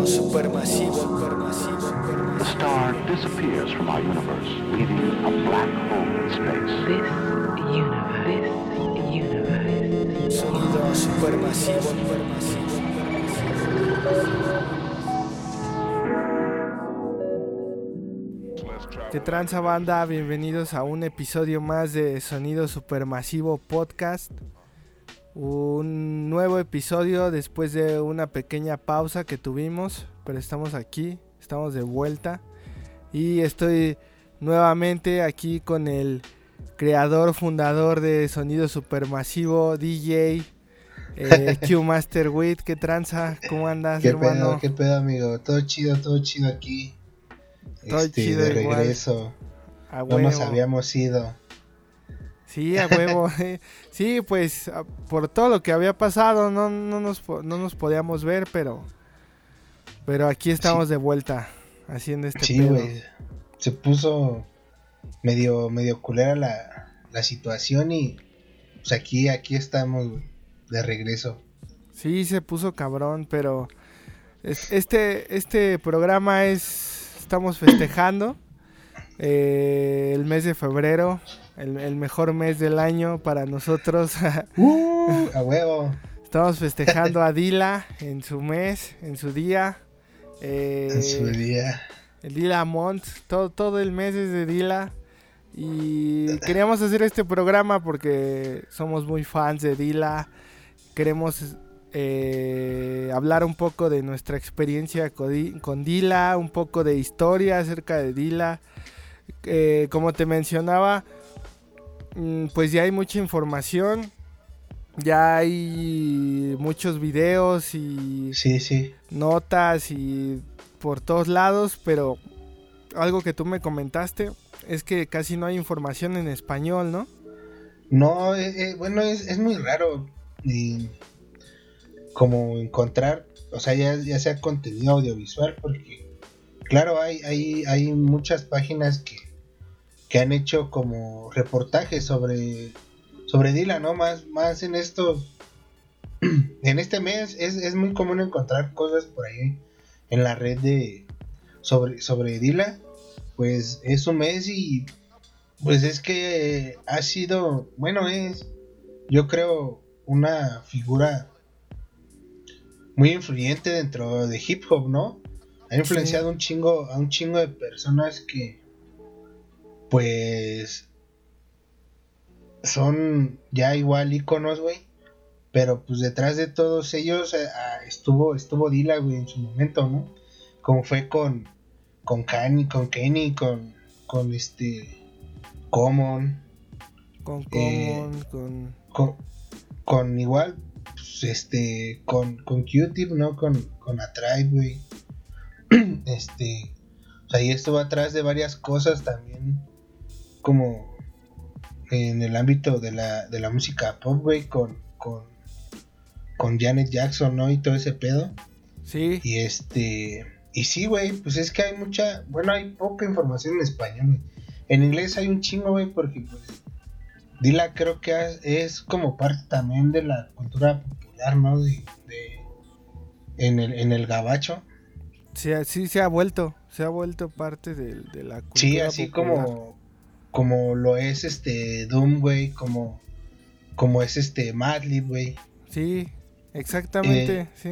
Sonido supermasivo, supermasivo, A star disappears from our universe, leaving a black hole in space. This universe, this universe, sonido supermasivo, supermasivo. ¿Qué tranza banda? Bienvenidos a un episodio más de Sonido Supermasivo Podcast. Un nuevo episodio después de una pequeña pausa que tuvimos, pero estamos aquí, estamos de vuelta. Y estoy nuevamente aquí con el creador, fundador de Sonido Supermasivo, DJ, eh, Q Master Wit. ¿Qué tranza? ¿Cómo andas, ¿Qué hermano? pedo, qué pedo, amigo? Todo chido, todo chido aquí. Todo Este, chido de igual. regreso. A No nos habíamos ido. Sí, a huevo. eh. Sí, pues a- por todo lo que había pasado no, no, nos, no nos podíamos ver, pero pero aquí estamos de vuelta haciendo este Sí, güey. Se puso medio, medio culera la, la situación y pues aquí, aquí estamos, de regreso. Sí, se puso cabrón, pero es- este este programa es estamos festejando eh, el mes de febrero, el, el mejor mes del año para nosotros. ¡Uh! A huevo. Estamos festejando a Dila en su mes, en su día. Eh, En su día. El Dila Mont, todo, todo el mes es de Dila. Y queríamos hacer este programa porque somos muy fans de Dila. Queremos eh, hablar un poco de nuestra experiencia con, Di- con Dila, un poco de historia acerca de Dila. Eh, como te mencionaba, pues ya hay mucha información. Ya hay muchos videos y Sí, sí. notas y por todos lados, pero algo que tú me comentaste es que casi no hay información en español, ¿no? No, eh, eh, bueno, es, es muy raro como encontrar, o sea, ya, ya sea contenido audiovisual, porque claro, hay, hay, hay muchas páginas que, que han hecho como reportajes sobre, sobre Dylan, ¿no? Más, más en estos, en este mes es, es muy común encontrar cosas por ahí en la red de sobre, sobre Dylan, pues es un mes y pues es que ha sido, bueno, es, yo creo, una figura muy influyente dentro de hip hop, ¿no? Ha influenciado un chingo, a un chingo de personas que, pues, son ya igual íconos, güey. Pero pues detrás de todos ellos eh, ah, estuvo, estuvo Dila, güey, en su momento, ¿no? Como fue con, con Kanye, con Kenny, con, con este, Common, Con Eh, Common, con... con, con igual, pues, este, con, con Q-Tip, ¿no? Con, con A Tribe, güey. este, o sea, y estuvo atrás de varias cosas también, como en el ámbito de la, de la música pop, güey, con, con, con Janet Jackson, ¿no? Y todo ese pedo. Sí, Y este, y sí, güey, pues es que hay mucha, bueno, hay poca información en español, güey. En inglés hay un chingo, güey, porque pues Dila creo que es, como parte también de la cultura popular, ¿no? De, de- en el en el gabacho. sí, sí se ha vuelto, se ha vuelto parte de, de la cultura Sí, así popular. como como lo es este Doom, güey, como como es este Madlib, güey. Sí, exactamente, Eh, sí.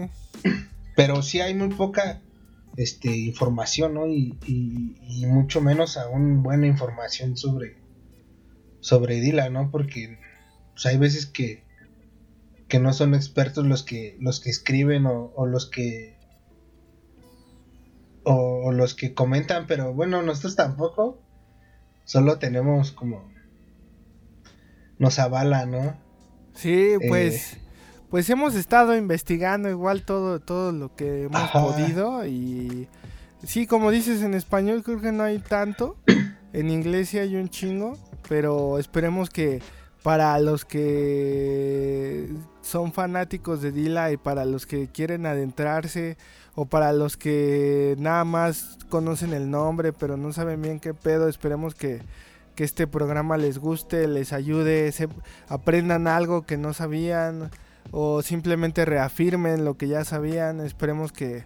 pero sí hay muy poca este información ¿no? y, y- y mucho menos aún buena información sobre sobre Dila no porque pues, hay veces que que no son expertos los que los que escriben o, o los que o, o los que comentan pero bueno nosotros tampoco solo tenemos como nos avala no Sí, eh, pues... Pues hemos estado investigando igual todo, todo lo que hemos Ajá. podido y sí, como dices en español creo que no hay tanto, en inglés sí hay un chingo, pero esperemos que para los que son fanáticos de Dila y para los que quieren adentrarse o para los que nada más conocen el nombre pero no saben bien qué pedo, esperemos que, que este programa les guste, les ayude, aprendan algo que no sabían o simplemente reafirmen lo que ya sabían. Esperemos que,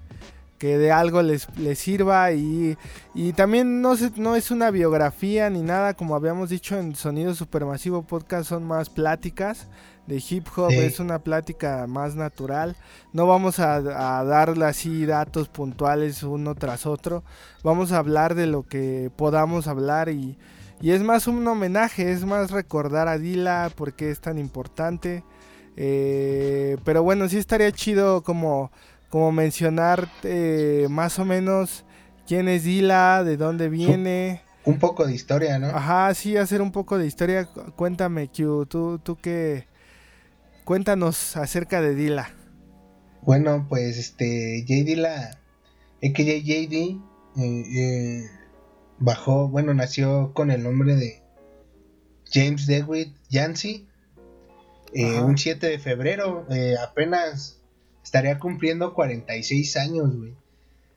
que de algo les, les sirva y, y también no, se- no es una biografía ni nada, como habíamos dicho en Sonido Supermasivo Podcast, son más pláticas de hip hop, Sí. es una plática más natural, no vamos a, a darle así datos puntuales uno tras otro, vamos a hablar de lo que podamos hablar y, y es más un homenaje, es más recordar a Dila porque es tan importante. Eh, pero bueno, sí estaría chido como, como mencionar eh, más o menos quién es Dila, de dónde viene. Un poco de historia, ¿no? Ajá, sí, hacer un poco de historia. Cu- Cuéntame, Q, tú, tú qué... Cuéntanos acerca de Dila. Bueno, pues este, JD la, AKJ JD, eh, eh, bajó, bueno, nació con el nombre de James Dewitt Yancey, eh, un 7 de febrero, eh, apenas estaría cumpliendo 46 años, güey.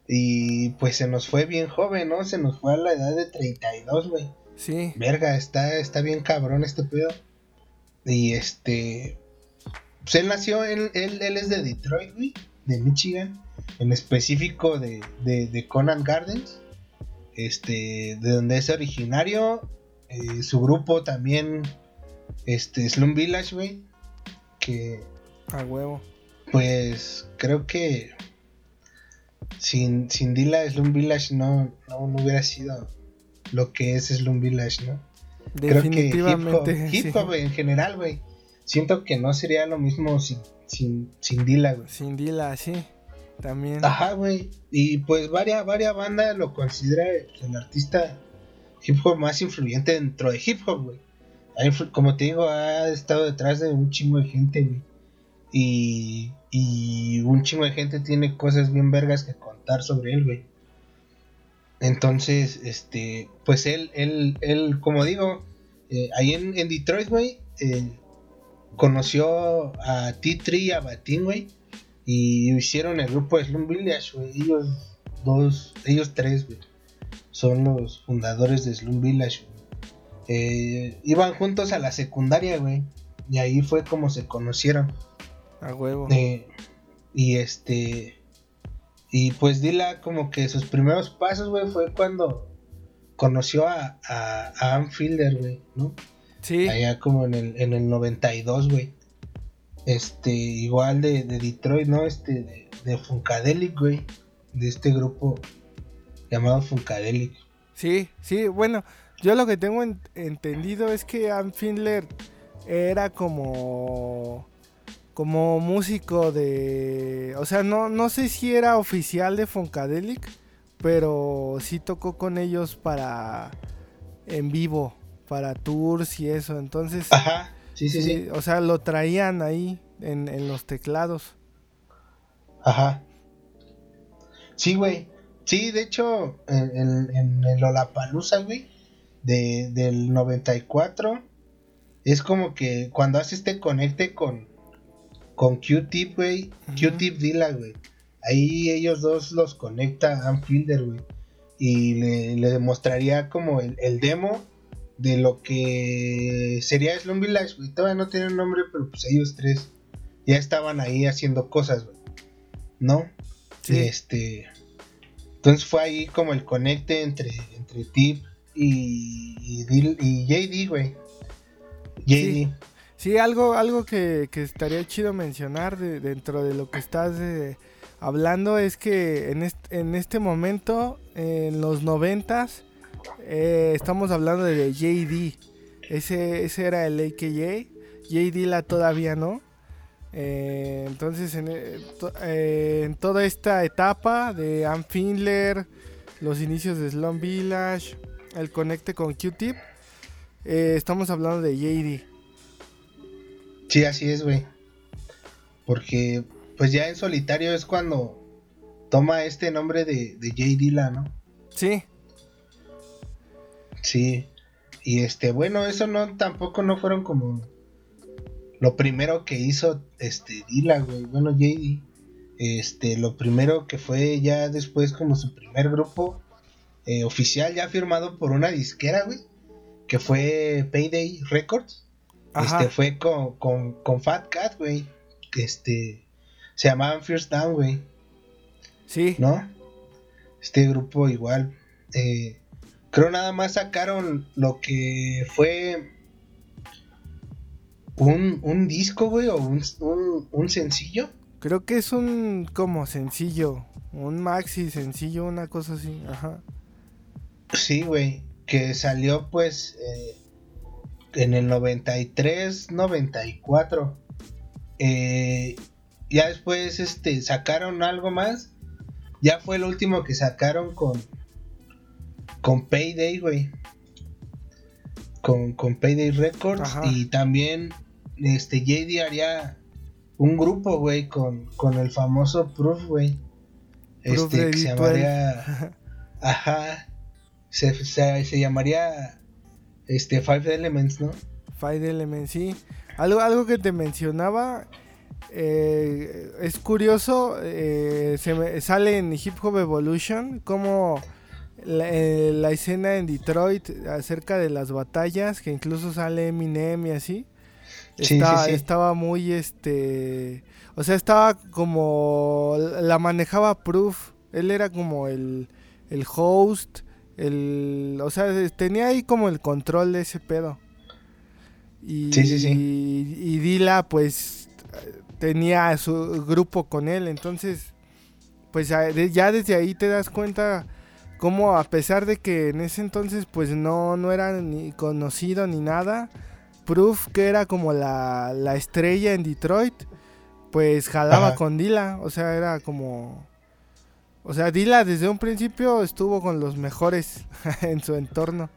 Y pues se nos fue bien joven, ¿no? Se nos fue a la edad de 32, güey. Sí, Verga, está, está bien cabrón este pedo. Y este. Pues él nació, él, él, él es de Detroit, güey, de Michigan. En específico de, de, de Conan Gardens. Este, de donde es originario. Eh, su grupo también. Este, Slum Village, güey. Que a huevo. pues creo que. Sin, sin Dila, Slum Village no, no, no hubiera sido lo que es Slum Village, ¿no? creo que hip hop, hip sí. hop en general, güey. Siento que no sería lo mismo sin, sin, sin Dila, güey. Sin Dila, sí. También. Ajá, güey. Y pues varias, varias bandas lo considera el artista hip hop más influyente dentro de hip hop, güey. Como te digo, ha estado detrás de un chingo de gente, güey. Y, y un chingo de gente tiene cosas bien vergas que contar sobre él, güey. Entonces, este, pues él, él, él, como digo, eh, ahí en, en Detroit, güey, eh, conoció a T3 y a Batin, güey. Y hicieron el grupo de Slum Village, güey. Ellos dos, ellos tres, güey. Son los fundadores de Slum Village, güey. Eh, iban juntos a la secundaria, güey. Y ahí fue como se conocieron. A huevo. Eh, y este. Y pues Dila, como que sus primeros pasos, güey, fue cuando conoció a, a, a Ann Fielder, güey, ¿no? Sí, Allá como en el, en el 92, güey. Este, igual de, de Detroit, ¿no? Este, de, de Funkadelic, güey. De este grupo llamado Funkadelic. sí, sí. Bueno, yo lo que tengo en- entendido es que Ann Findler era como como músico de o sea no no sé si era oficial de Funkadelic pero sí tocó con ellos para en vivo para tours y eso entonces Ajá, sí, sí, sí. sí, o sea lo traían ahí en, en los teclados Ajá. Sí, güey. Sí, de hecho, en, el Lollapalooza, güey, de, del 94, es como que cuando hace este conecte con, con Q-Tip, güey, Ujú. Q-Tip Dilla, güey, ahí ellos dos los conecta Ann Fielder, güey, y le, le demostraría como el, el demo de lo que sería Slum Village, güey, todavía no tienen nombre, pero pues ellos tres ya estaban ahí haciendo cosas, güey, ¿no? Sí. Este. Entonces fue ahí como el conecte entre, entre Tip y, y, y JD, güey. JD. Sí. Sí, algo, algo que, que estaría chido mencionar de- dentro de lo que estás eh, hablando es que en, est- en este momento, en los noventas, eh, estamos hablando de JD. Ese, ese era el AKJ. JD la todavía no. Eh, entonces, en, eh, to- eh, en toda esta etapa de Ann Findler, los inicios de Slum Village, el conecte con Q-Tip, eh, estamos hablando de JD. Sí, así es, güey. Porque, pues ya en solitario es cuando toma este nombre de, de J. Dilla, ¿no? Sí, Sí. Y este, bueno, eso no, tampoco no fueron como lo primero que hizo este Dilla, güey. Bueno, JD. Este, lo primero que fue ya después como su primer grupo eh, oficial, ya firmado por una disquera, güey. Que fue Payday Records. ajá. Este fue con, con, con Fat Cat, güey. Este se llamaban First Down, güey, sí, ¿no? Este grupo igual. eh, creo nada más sacaron lo que fue un, un disco, güey, o un, un, un sencillo. Creo que es un como sencillo, un maxi sencillo, una cosa así, ajá. Sí, güey, que salió pues eh, en el 93, 94. Eh, ya después este, sacaron algo más. Ya fue el último que sacaron con, con Payday, güey. Con, con Payday Records. Ajá. Y también este, JD haría un grupo, güey, con, con el famoso Proof, güey. Este, que se D12. llamaría... Ajá. Se, se, se llamaría este Five Elements, ¿no? Five Elements, sí. Algo, algo que te mencionaba, eh, es curioso, eh, se me- sale en Hip Hop Evolution como la, eh, la escena en Detroit acerca de las batallas, que incluso sale Eminem y así. Sí, Está- sí, sí. Estaba muy, este, o sea, estaba como, la manejaba Proof, él era como el, el host, el, o sea, tenía ahí como el control de ese pedo. Y, Sí, sí, sí. y Dila pues tenía su grupo con él, entonces pues ya desde ahí te das cuenta cómo a pesar de que en ese entonces pues no, no era ni conocido ni nada, Proof que era como la, la estrella en Detroit, pues jalaba Ajá. con Dila, o sea, era como... O sea, Dila desde un principio estuvo con los mejores en su entorno.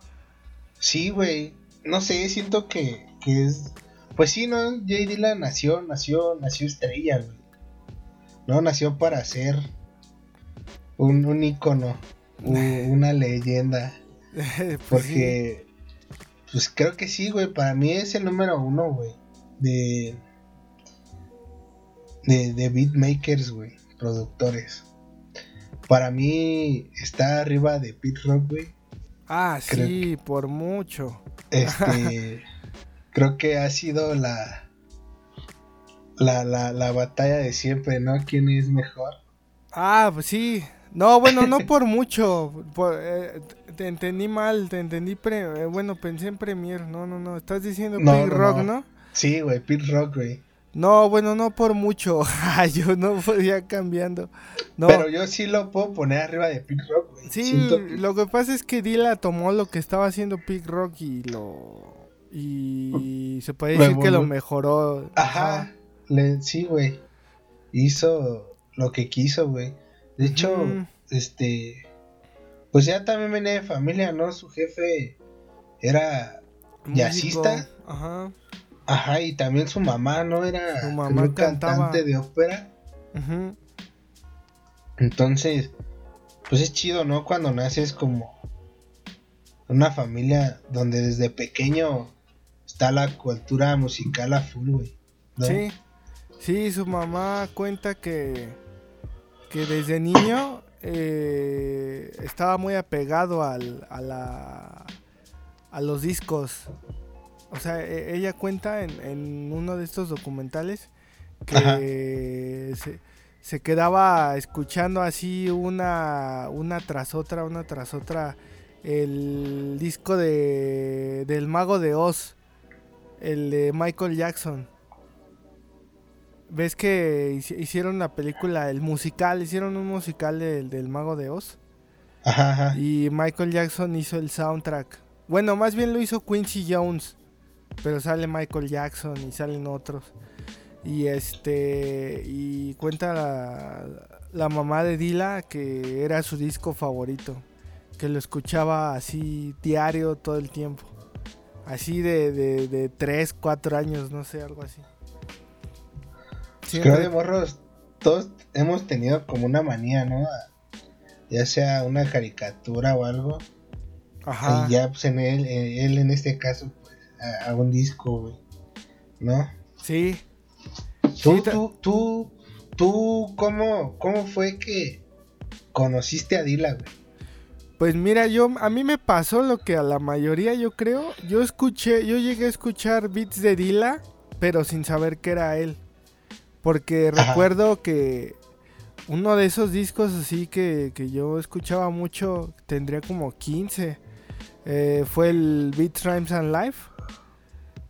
Sí, güey. No sé, siento que, que es. Pues sí, ¿no? Jay Dillon nació, nació, nació estrella, güey. No, nació para ser un, un ícono, una leyenda. Pues sí. Porque, pues creo que sí, güey. Para mí es el número uno, güey. De, de, de beatmakers, güey. Productores. Para mí está arriba de Pete Rock, güey. Ah, creo sí, por mucho. Este. creo que ha sido la. La, la, la batalla de siempre, ¿no? ¿Quién es mejor? Ah, pues sí. No, bueno, no por mucho. por- eh, te entendí mal, te entendí. Pre, eh, bueno, pensé en Premier. No, no, no. Estás diciendo No, no, Rock, no. ¿no? Sí, güey, Pete Rock, güey. No, bueno, no por mucho. Yo no podía cambiando. No. Pero yo sí lo puedo poner arriba de Pete Rock, güey. Sí, Siento lo que pasa es que Dila tomó lo que estaba haciendo Pig Rock y lo. Y se puede decir que lo mejoró. Ajá. Le, sí, güey. Hizo lo que quiso, güey. De hecho, este. Pues ya también venía de familia, ¿no? Su jefe era. Jazzista. Ajá. Ajá, y también su mamá, ¿no? Era Su mamá un cantaba. cantante de ópera. ujú. Entonces, pues es chido, ¿no? Cuando naces como una familia donde desde pequeño está la cultura musical a full, güey. ¿no? Sí, sí, su mamá cuenta que, que desde niño eh, estaba muy apegado al, a, la, a los discos. O sea, e- ella cuenta en, en uno de estos documentales que se, se quedaba escuchando así una, una tras otra, una tras otra el disco de, del Mago de Oz, el de Michael Jackson. ¿Ves que hici- hicieron la película, el musical, hicieron un musical del, del Mago de Oz? Ajá, ajá. Y Michael Jackson hizo el soundtrack. Bueno, más bien lo hizo Quincy Jones. Pero sale Michael Jackson y salen otros. Y este. Y cuenta la, la mamá de Dila que era su disco favorito. Que lo escuchaba así diario todo el tiempo. Así de, de, de 3, 4 años, no sé, algo así. Creo Siempre- de morros, todos hemos tenido como una manía, ¿no? Ya sea una caricatura o algo. Ajá. Y ya, pues en él, él en este caso, pues, a, a un disco, güey. ¿No? Sí. Tú, Sí, tú, tú, tú, ¿cómo, cómo fue que conociste a Dila, güey? Pues mira, yo a mí me pasó lo que a la mayoría yo creo. Yo escuché, yo llegué a escuchar beats de Dila, pero sin saber que era él. Porque Ajá. recuerdo que uno de esos discos así que, que yo escuchaba mucho, tendría como 15. eh, fue el Beat Rhymes and Life.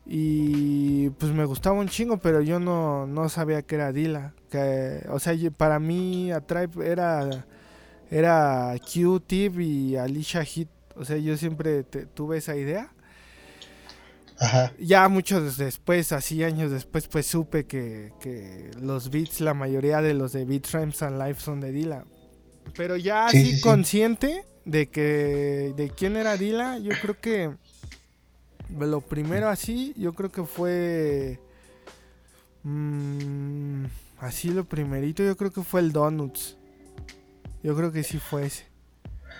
Y pues me gustaba un chingo, pero yo no, no sabía que era Dila. Que, o sea, yo- para mí a Tribe era, era Q-Tip y Alicia Hit. O sea, yo siempre te- tuve esa idea. Ajá. Ya muchos después, así años después, pues supe que, que los beats, la mayoría de los de Beat Rhymes and Life son de Dila. Pero ya Sí, así sí, sí. consciente de que de quién era Dila, yo creo que lo primero así, yo creo que fue mm, así lo primerito, yo creo que fue el Donuts. Yo creo que sí fue ese.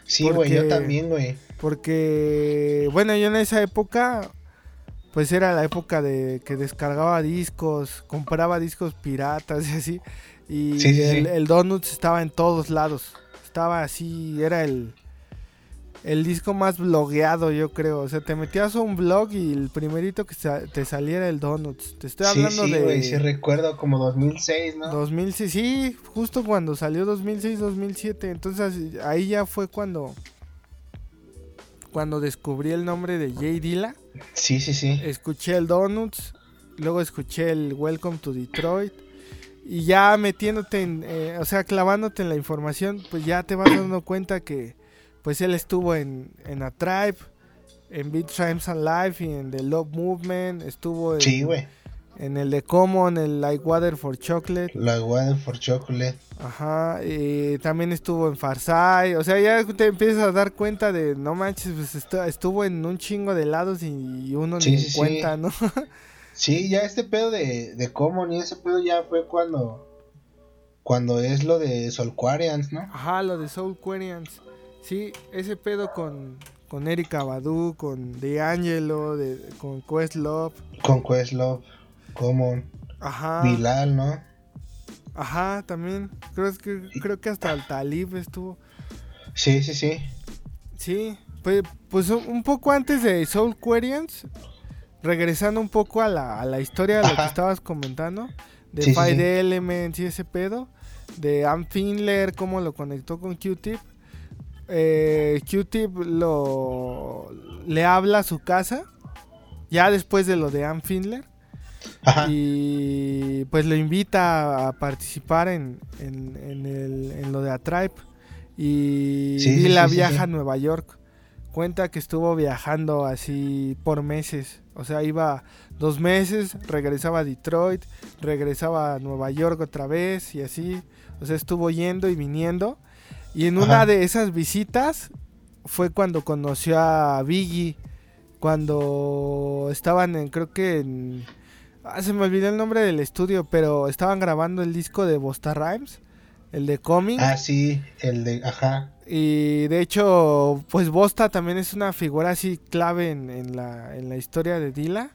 Sí, güey, yo también, güey. Porque, bueno, yo en esa época, pues era la época de que descargaba discos, compraba discos piratas y así. Y Sí, sí, el, sí. el Donuts estaba en todos lados. Estaba así, era el, el disco más blogueado, yo creo. O sea, te metías a un blog y el primerito que te saliera el Donuts. Te estoy hablando de... güey, sí recuerdo como 2006, ¿no? 2006, sí, justo cuando salió 2006-2007. Entonces ahí ya fue cuando cuando descubrí el nombre de Jay Dilla. Sí, sí, sí. Escuché el Donuts, luego escuché el Welcome to Detroit. Y ya metiéndote en, eh, o sea, clavándote en la información, pues ya te vas dando cuenta que pues él estuvo en, en A Tribe, en Beat Rhymes and Life y en The Love Movement, estuvo en, Sí, güey. En el de Common, el Like Water for Chocolate. La Water for Chocolate. Ajá, y también estuvo en Farsai, o sea, ya te empiezas a dar cuenta de, no manches, pues estu- estuvo en un chingo de lados y uno Sí, ni sí, en sí. cuenta, ¿no? Sí, ya este pedo de, de Common y ese pedo ya fue cuando. Cuando es lo de Solquarians, ¿no? Ajá, lo de Soul Quarians. Sí, ese pedo con, con Erika Badu, con D'Angelo, de, con Questlove. Con Questlove, Common, Ajá. Bilal, ¿no? Ajá, también. Creo que, creo que hasta el Talib estuvo. Sí, sí, sí. Sí, pues, pues un poco antes de Soul Quarians, regresando un poco a la, a la historia de lo que estabas comentando, de Sí, Five sí. Elements y ese pedo, de Am Finler, cómo lo conectó con Q-Tip. Eh, Q-Tip lo, le habla a su casa, ya después de lo de Am Finler, Ajá. y pues lo invita a participar en, en, en el- en lo de A Tribe. Y Sí, Dilla sí, viaja sí. a Nueva York. Cuenta que estuvo viajando así por meses. O sea, iba dos meses, regresaba a Detroit, regresaba a Nueva York otra vez y así. O sea, estuvo yendo y viniendo. Y en una de esas visitas fue cuando conoció a Biggie. Cuando estaban en, creo que en... Ah, se me olvidó el nombre del estudio, pero estaban grabando el disco de Bosta Rhymes, el de Coming. Ah, sí, el de. Ajá. Y de hecho, pues Bosta también es una figura así clave en, en la, en la historia de Dila.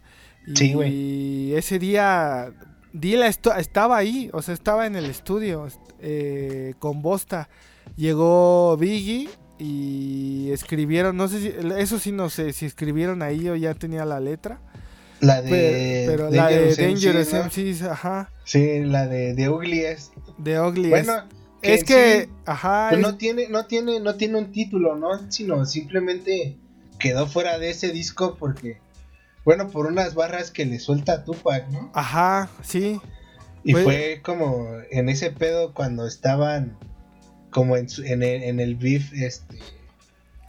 Y Sí, güey. ese día Dila estaba ahí, o sea, estaba en el estudio eh, con Bosta. Llegó Biggie y escribieron, no sé si, eso sí no sé, si escribieron ahí o ya tenía la letra. La de. pero la de Dangerous MCs, ajá, Sí, la de, de Ugliest. de Ugly. Bueno, es que, sí, ajá, pues es- no tiene, no tiene, no tiene un título, ¿no? Sino simplemente quedó fuera de ese disco porque, bueno, por unas barras que le suelta a Tupac, ¿no? ajá, sí, Y Pues- fue como en ese pedo cuando estaban como en, su- en, el, en el beef, este.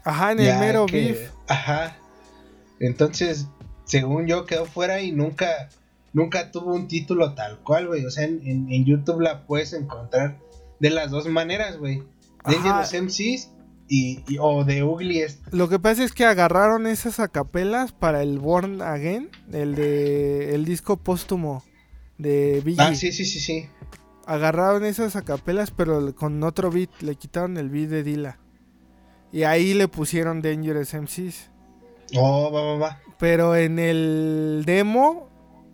ajá, en el mero que- beef. Ajá. Entonces, según yo, quedó fuera y nunca, nunca tuvo un título tal cual, güey. O sea, en, en- en YouTube la puedes encontrar de las dos maneras, güey. Dangerous MCs y, y- o de Ugliest. Lo que pasa es que agarraron esas acapelas para el Born Again, el de el disco póstumo de Biggie. Ah, sí, sí, sí, sí. Agarraron esas acapelas pero con otro beat, le quitaron el beat de Dilla. Y ahí le pusieron Dangerous MCs. Oh, va, va, va. Pero en el demo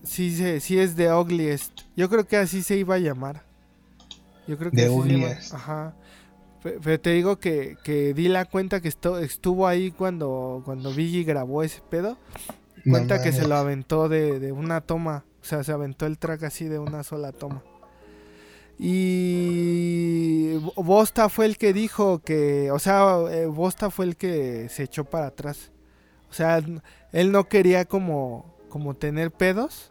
sí, sí es de Ugliest. Yo creo que así se iba a llamar. Yo creo que The así se llama- Ugliest. Ajá. Pe- Pero te digo que, que Dilla cuenta que estuvo ahí cuando, cuando Biggie grabó ese pedo. No Cuenta que se lo aventó de, de una toma. O sea, se aventó el track así de una sola toma. Y Bo- Bosta fue el que dijo que, o sea, eh, Bosta fue el que se echó para atrás. O sea, él no quería como, como tener pedos.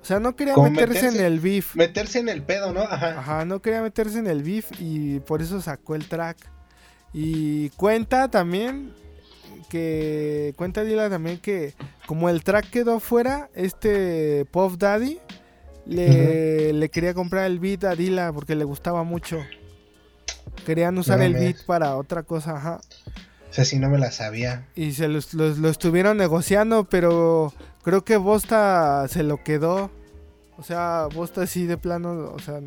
O sea, no quería meterse, meterse- en el beef. Meterse en el pedo, ¿no? Ajá. Ajá, no quería meterse en el beef y por eso sacó el track. Y cuenta también que cuenta Dila también que como el track quedó fuera, este Puff Daddy le, le quería comprar el beat a Dila porque le gustaba mucho. Querían usar No el beat para otra cosa, ajá. O sea, si no me la sabía. Y se los- los- lo estuvieron negociando, pero creo que Bosta se lo quedó. O sea, Bosta sí de plano, o sea,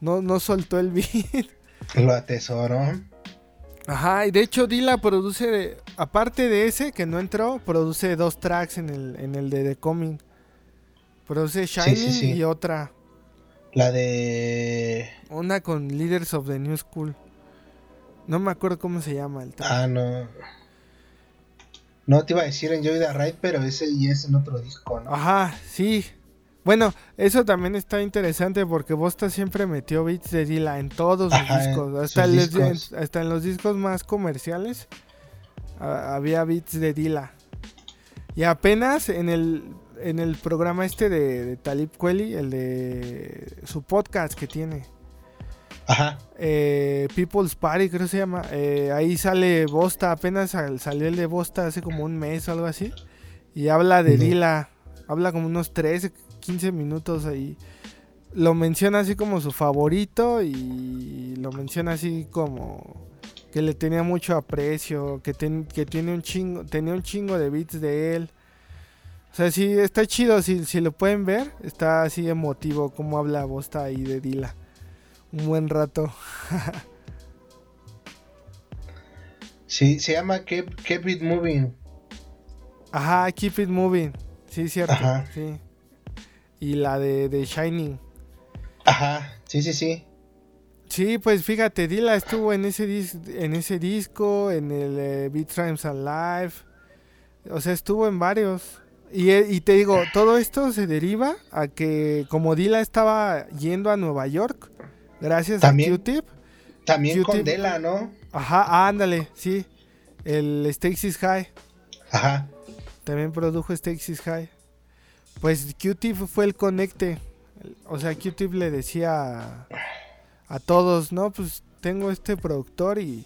no, no soltó el beat. Lo atesoró. Ajá, y de hecho Dila produce, aparte de ese que no entró, produce dos tracks en el, en el de The Coming. Produce Shining sí, sí. y otra, La de. una con Leaders of the New School. No me acuerdo cómo se llama el track. Ah, no. No te iba a decir Enjoy the Ride, pero ese y es en otro disco, ¿no? Ajá, sí. Bueno, eso también está interesante porque Bosta siempre metió beats de Dila en todos sus Ajá, discos. Hasta, en los- discos. en- hasta en los discos más comerciales había beats de Dila. Y apenas en el, en el programa este de, de Talib Kweli, el de su podcast que tiene, Ajá. eh, People's Party creo que se llama, eh, ahí sale Bosta, apenas sal- salió el de Bosta hace como un mes o algo así. Y habla de. Dila, habla como unos 13, 15 minutos ahí. Lo menciona así como su favorito y lo menciona así como que le tenía mucho aprecio, que, ten- que tiene un chingo, tenía un chingo de beats de él. O sea, sí, está chido, si, si lo pueden ver, está así emotivo como habla Bosta ahí de Dila. Un buen rato. Sí, se llama Keep, Keep It Moving. Ajá, Keep It Moving. Sí, cierto. Ajá. Sí. Y la de, de Shining. Ajá. Sí, sí, sí. Sí, pues fíjate, Dila estuvo en ese, dis- en ese disco, en el eh, Beat Rhymes Alive. O sea, estuvo en varios. Y, eh, y te digo, todo esto se deriva a que como Dila estaba yendo a Nueva York, gracias También. a Q-Tip. También con Q-Tip. Dela, ¿no? Ajá, ándale, sí. El Stakes is High. Ajá. También produjo Stakes is High. Pues Q-Tip fue el conecte. O sea, Q-Tip le decía a, a todos, no, pues tengo este productor y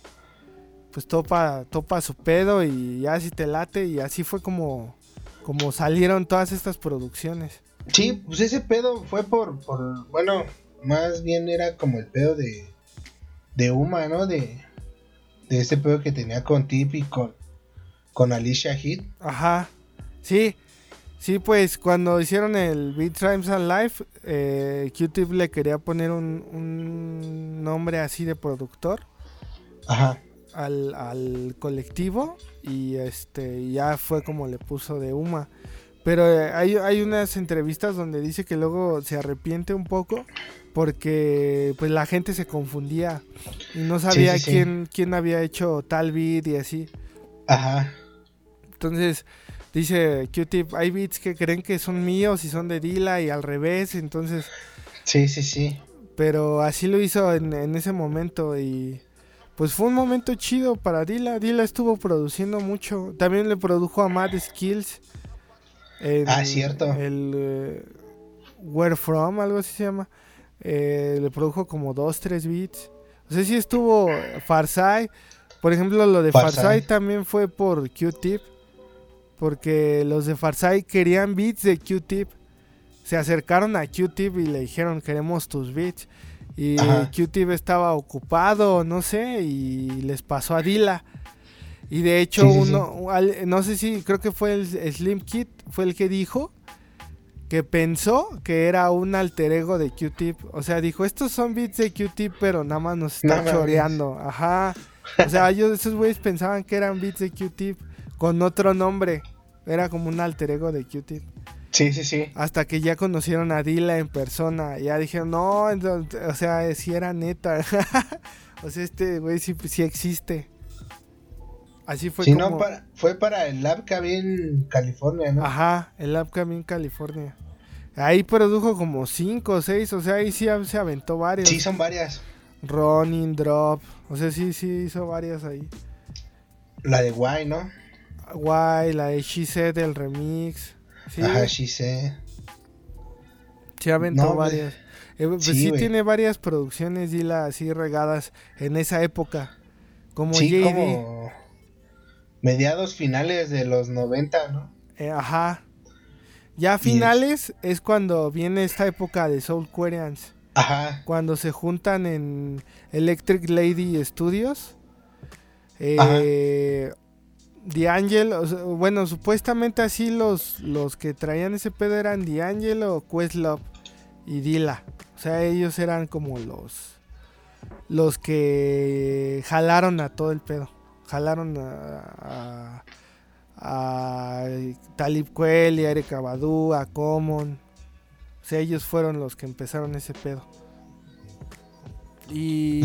pues topa, topa su pedo y ya si te late y así fue como, como salieron todas estas producciones. Sí, pues ese pedo fue por, por, bueno, más bien era como el pedo de, de Uma, ¿no? De, de ese pedo que tenía con Tip y con, con Alicia Heat. Ajá, sí, sí, pues cuando hicieron el Beat Rhymes and Life, eh, Q-Tip le quería poner un, un nombre así de productor. Ajá. al, al colectivo y este ya fue como le puso de Uma. Pero eh, hay, hay unas entrevistas donde dice que luego se arrepiente un poco porque pues la gente se confundía y no sabía sí, sí. quién quién había hecho tal beat y así. Ajá. Entonces dice Q-Tip, hay beats que creen que son míos y son de Dila y al revés, entonces Sí, sí, sí. pero así lo hizo en, en ese momento y pues fue un momento chido para Dila. Dila estuvo produciendo mucho. También le produjo a Mad Skills. en Ah, cierto. El eh, Where From, algo así se llama. Eh, le produjo como dos, tres beats. O sea, sí estuvo Farsai. Por ejemplo, lo de Farsai. También fue por Q-Tip. Porque los de Farsai querían beats de Q-Tip. Se acercaron a Q-Tip y le dijeron, queremos tus beats. Y. Q-Tip estaba ocupado, no sé, y les pasó a Dila. Y de hecho, Sí, sí, sí. uno, al- no sé si, creo que fue el Slim Kid, fue el que dijo que pensó que era un alter ego de Q-Tip. O sea, dijo, estos son beats de Q-Tip, pero nada más nos No está mames. choreando. Ajá. O sea, ellos, esos güeyes pensaban que eran beats de Q-Tip con otro nombre. Era como un alter ego de Q-Tip. Sí, sí, sí. Hasta que ya conocieron a Dila en persona. Ya dijeron, no, entonces, o sea, si era neta. o sea, este güey sí, sí existe. Así fue Si como... no, para, fue para el lab en California, ¿no? Ajá, el Upcoming California. Ahí produjo como 5 o 6, o sea, ahí sí se aventó varios. Sí, son varias. Running, Drop, o sea, sí, sí hizo varias ahí. La de Guay, ¿no? Guay, la de She Said, el remix. Sí, Ajá, sé. sí aventó No, varias. Eh, pues Sí, sí, tiene varias producciones, Dila, así regadas en esa época. Como JD. como mediados finales de los 90, ¿no? Eh, ajá. Ya a finales es cuando viene esta época de Soul Quarians. Ajá. Cuando se juntan en Electric Lady Studios. Eh, D'Angelo, o sea, bueno, supuestamente así los, los que traían ese pedo eran D'Angelo, Questlove y Dila. O sea, ellos eran como los los que jalaron a todo el pedo. Jalaron a, a, a Talib Kweli, a Erika Badu, a Common. O sea, ellos fueron los que empezaron ese pedo. Y,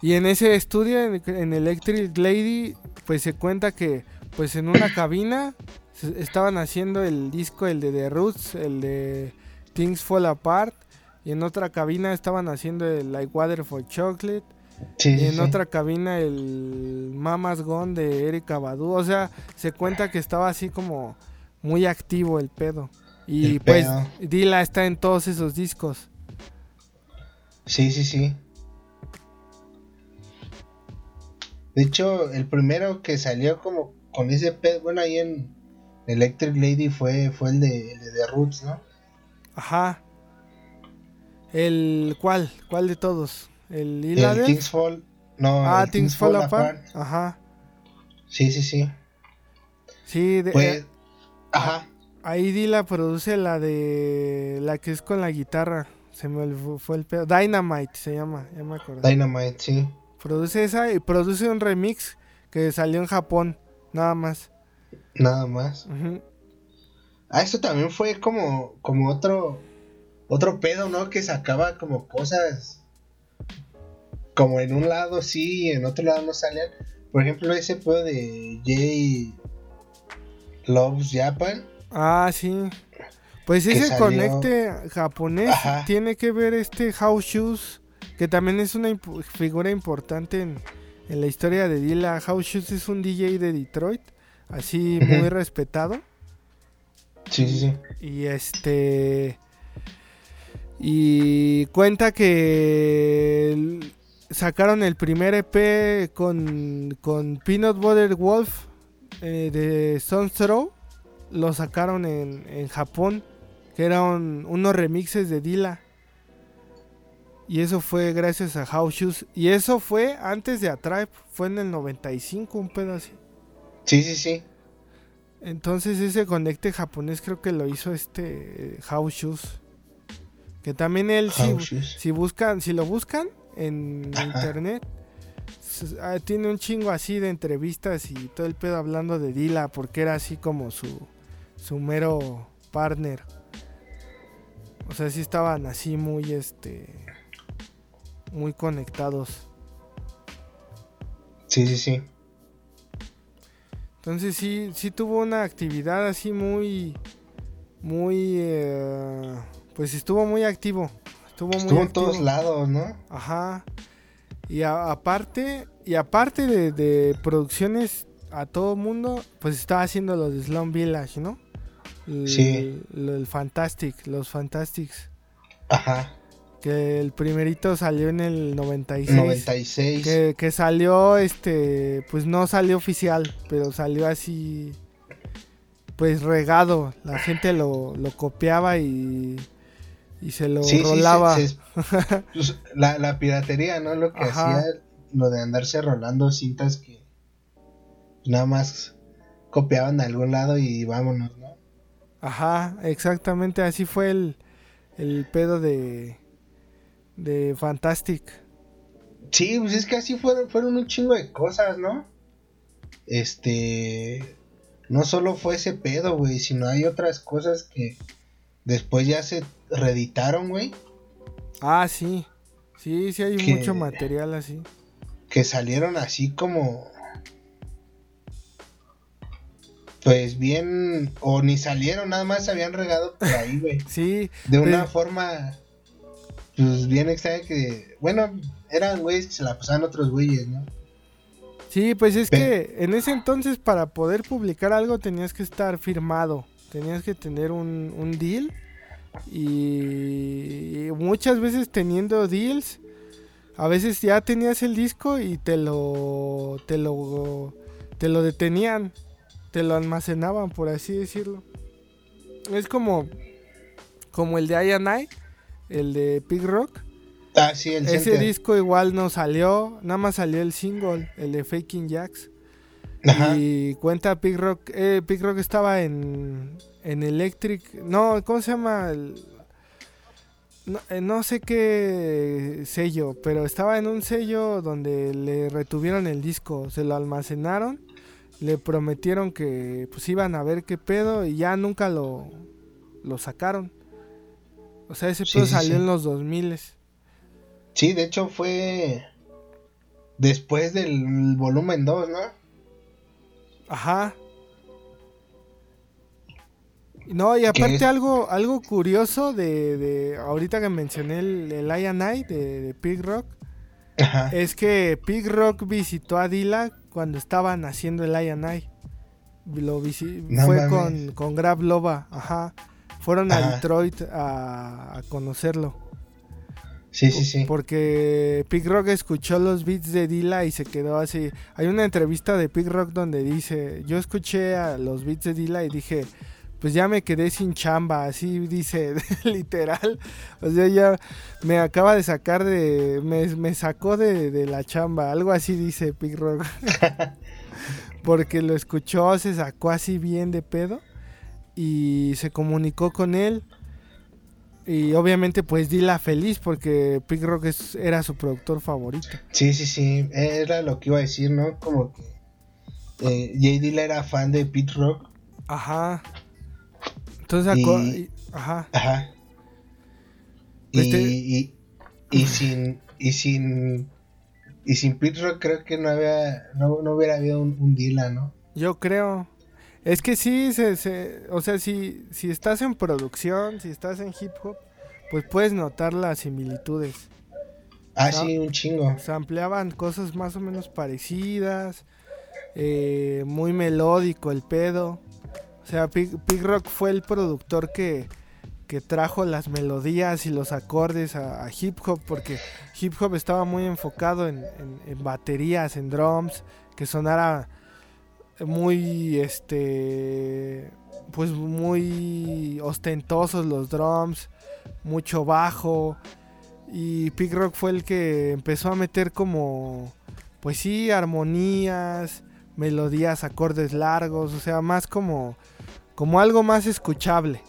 y en ese estudio, en, en Electric Lady, pues se cuenta que pues en una cabina se- estaban haciendo el disco, el de The Roots, el de Things Fall Apart. Y en otra cabina estaban haciendo el Like Water for Chocolate. Sí, Y en sí. otra cabina el Mama's Gone de Erika Badu. O sea, se cuenta que estaba así como muy activo el pedo. Y El pues pedo. Dila está en todos esos discos. Sí, sí, sí. De hecho, el primero que salió como con ese pedo, bueno, ahí en Electric Lady fue, fue el de, el de The Roots, ¿no? Ajá. ¿El cuál? ¿Cuál de todos? ¿El El? Things Fall. No, Ah, el Things Fall Apart. Ajá. Sí, sí, sí. Sí, de- Pues, eh, ajá. ahí Dila produce la de. La que es con la guitarra. Se me fue el pedo. Dynamite se llama, ya me acordé. Dynamite, sí. Produce esa y produce un remix que salió en Japón, nada más. Nada más. Ah, esto también fue como, como otro, otro pedo, ¿no? Que sacaba como cosas, como en un lado sí y en otro lado no salían. Por ejemplo, ese pedo de Jay Loves Japan. Ah, sí. Pues ese salió- conecte japonés Ajá. tiene que ver este House Shoes, que también es una imp- figura importante en, en la historia de Dila. House Shoes es un DJ de Detroit, así muy respetado. Sí, sí, sí. Y este. Y cuenta que sacaron el primer EP con, con Peanut Butter Wolf eh, de Stone's Throw. Lo sacaron en, en Japón, que eran unos remixes de Dila. Y eso fue gracias a House Shoes. Y eso fue antes de Atribe, fue en el 95, un pedo así. Sí, sí, sí. Entonces ese conecte japonés creo que lo hizo este eh, House Shoes. Que también él, si buscan, si lo buscan en Ajá. internet, ah, tiene un chingo así de entrevistas y todo el pedo hablando de Dila, porque era así como su, su mero partner. O sea, sí estaban así muy, este, muy conectados. Sí, sí, sí. Entonces sí, sí tuvo una actividad así muy, muy, eh, pues estuvo muy activo. Estuvo, muy Estuvo en todos lados, ¿no? Ajá. Y a- aparte, y aparte de, de producciones a todo mundo, pues estaba haciendo lo de Slum Village, ¿no? El, Sí. del Fantastic, los Fantastics. Ajá. Que el primerito salió en el 96. 96. Que, que salió, este, pues no salió oficial, pero salió así, pues regado. La gente lo, lo copiaba y, y se lo Sí, rolaba. se- pues, la, la piratería, ¿no? Lo que Ajá. hacía, lo de andarse rolando cintas que nada más copiaban de algún lado y vámonos, ¿no? Ajá, exactamente así fue el, el pedo de, de Fantastic. Sí, pues es que así fueron, fueron un chingo de cosas, ¿no? Este. No solo fue ese pedo, güey, sino hay otras cosas que después ya se reeditaron, güey. Ah, sí. Sí, sí hay Que- mucho material así. Que salieron así como. pues bien, o ni salieron, nada más se habían regado por ahí, güey. Sí. De una pero- forma, pues bien extraña que, bueno, eran güeyes que se la pasaban otros güeyes, ¿no? Sí, pues es que en ese entonces para poder publicar algo tenías que estar firmado, tenías que tener un, un deal y muchas veces teniendo deals, a veces ya tenías el disco y te lo te lo te lo detenían, te lo almacenaban por así decirlo. Es como como el de I and I, el de Pig Rock. Ah, sí, el Ese disco igual no salió, nada más salió el single, el de Faking Jacks. Ajá. Y cuenta Pig Rock, eh, Pig Rock estaba en, en Electric, no, ¿cómo se llama? El- no, eh, no sé qué sello, pero estaba en un sello donde le retuvieron el disco, se lo almacenaron, le prometieron que pues iban a ver qué pedo y ya nunca lo, lo sacaron. O sea, ese Sí, pedo sí, salió sí. en los 2000 Sí, de hecho fue después del volumen 2, ¿no? Ajá. No, y ¿Qué aparte algo, algo curioso de, de ahorita que mencioné el, el I and I de, de Pig Rock, Ajá. es que Pig Rock visitó a Dila cuando estaban haciendo el I and I. Lo visi- No fue con, con Grab Loba, ajá. Fueron a. Detroit a, a conocerlo. Sí, sí, sí. Porque Pig Rock escuchó los beats de Dila y se quedó así. Hay una entrevista de Pig Rock donde dice, yo escuché a los beats de Dila y dije, pues ya me quedé sin chamba, así dice literal. O sea, ya me acaba de sacar de, me, me sacó de, de la chamba, algo así dice Pig Rock. Porque lo escuchó, se sacó así bien de pedo y se comunicó con él. Y obviamente pues Dila feliz porque Pig Rock es- era su productor favorito. Sí, sí, sí. Era lo que iba a decir, ¿no? Como que eh, J. Dilla era fan de Pete Rock. Ajá. Entonces, Y- ajá. Ajá. Y, te- y, y sin y sin y sin Pete Rock creo que no había no, no hubiera habido un, un Dilla, ¿no? Yo creo. Es que sí, se, se- o sea, si, si estás en producción, si estás en hip hop, pues puedes notar las similitudes. Ah, No. sí, un chingo. Se ampliaban cosas más o menos parecidas, eh, muy melódico el pedo. O sea, Pig, Pig Rock fue el productor que, que trajo las melodías y los acordes a, a hip hop, porque hip hop estaba muy enfocado en, en- en baterías, en drums, que sonara muy, este, pues muy ostentosos los drums, mucho bajo. Y Pig Rock fue el que empezó a meter como, pues sí, armonías, melodías, acordes largos, o sea, más como, como algo más escuchable.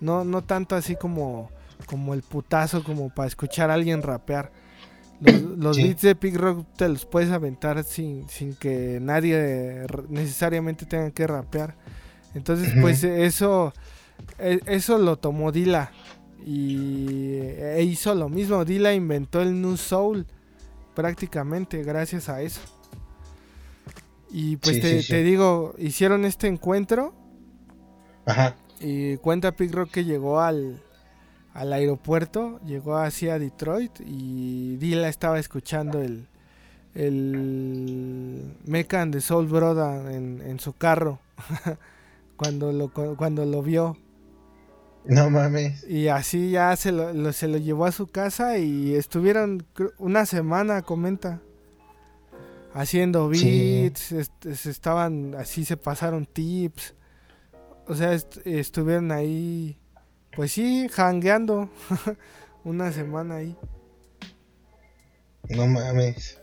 No, no tanto así como, como el putazo, como para escuchar a alguien rapear. Los, los Sí. beats de Pig Rock te los puedes aventar sin, sin que nadie necesariamente tenga que rapear. Entonces, pues eso, e- eso lo tomó Dila y e hizo lo mismo. Dila inventó el New Soul prácticamente gracias a eso. Y pues Sí, te, sí. te digo, hicieron este encuentro Ajá. y cuenta Pig Rock que llegó al, al aeropuerto, llegó así a Detroit y Dila estaba escuchando el, el Mecan de Soul Brother en, en su carro cuando lo, cuando lo vio. No mames. Y así ya se lo, lo- se lo llevó a su casa y estuvieron una semana, comenta. Haciendo Sí. beats, est- se estaban, así se pasaron tips. O sea, est- estuvieron ahí, pues sí, hangueando una semana ahí. No mames.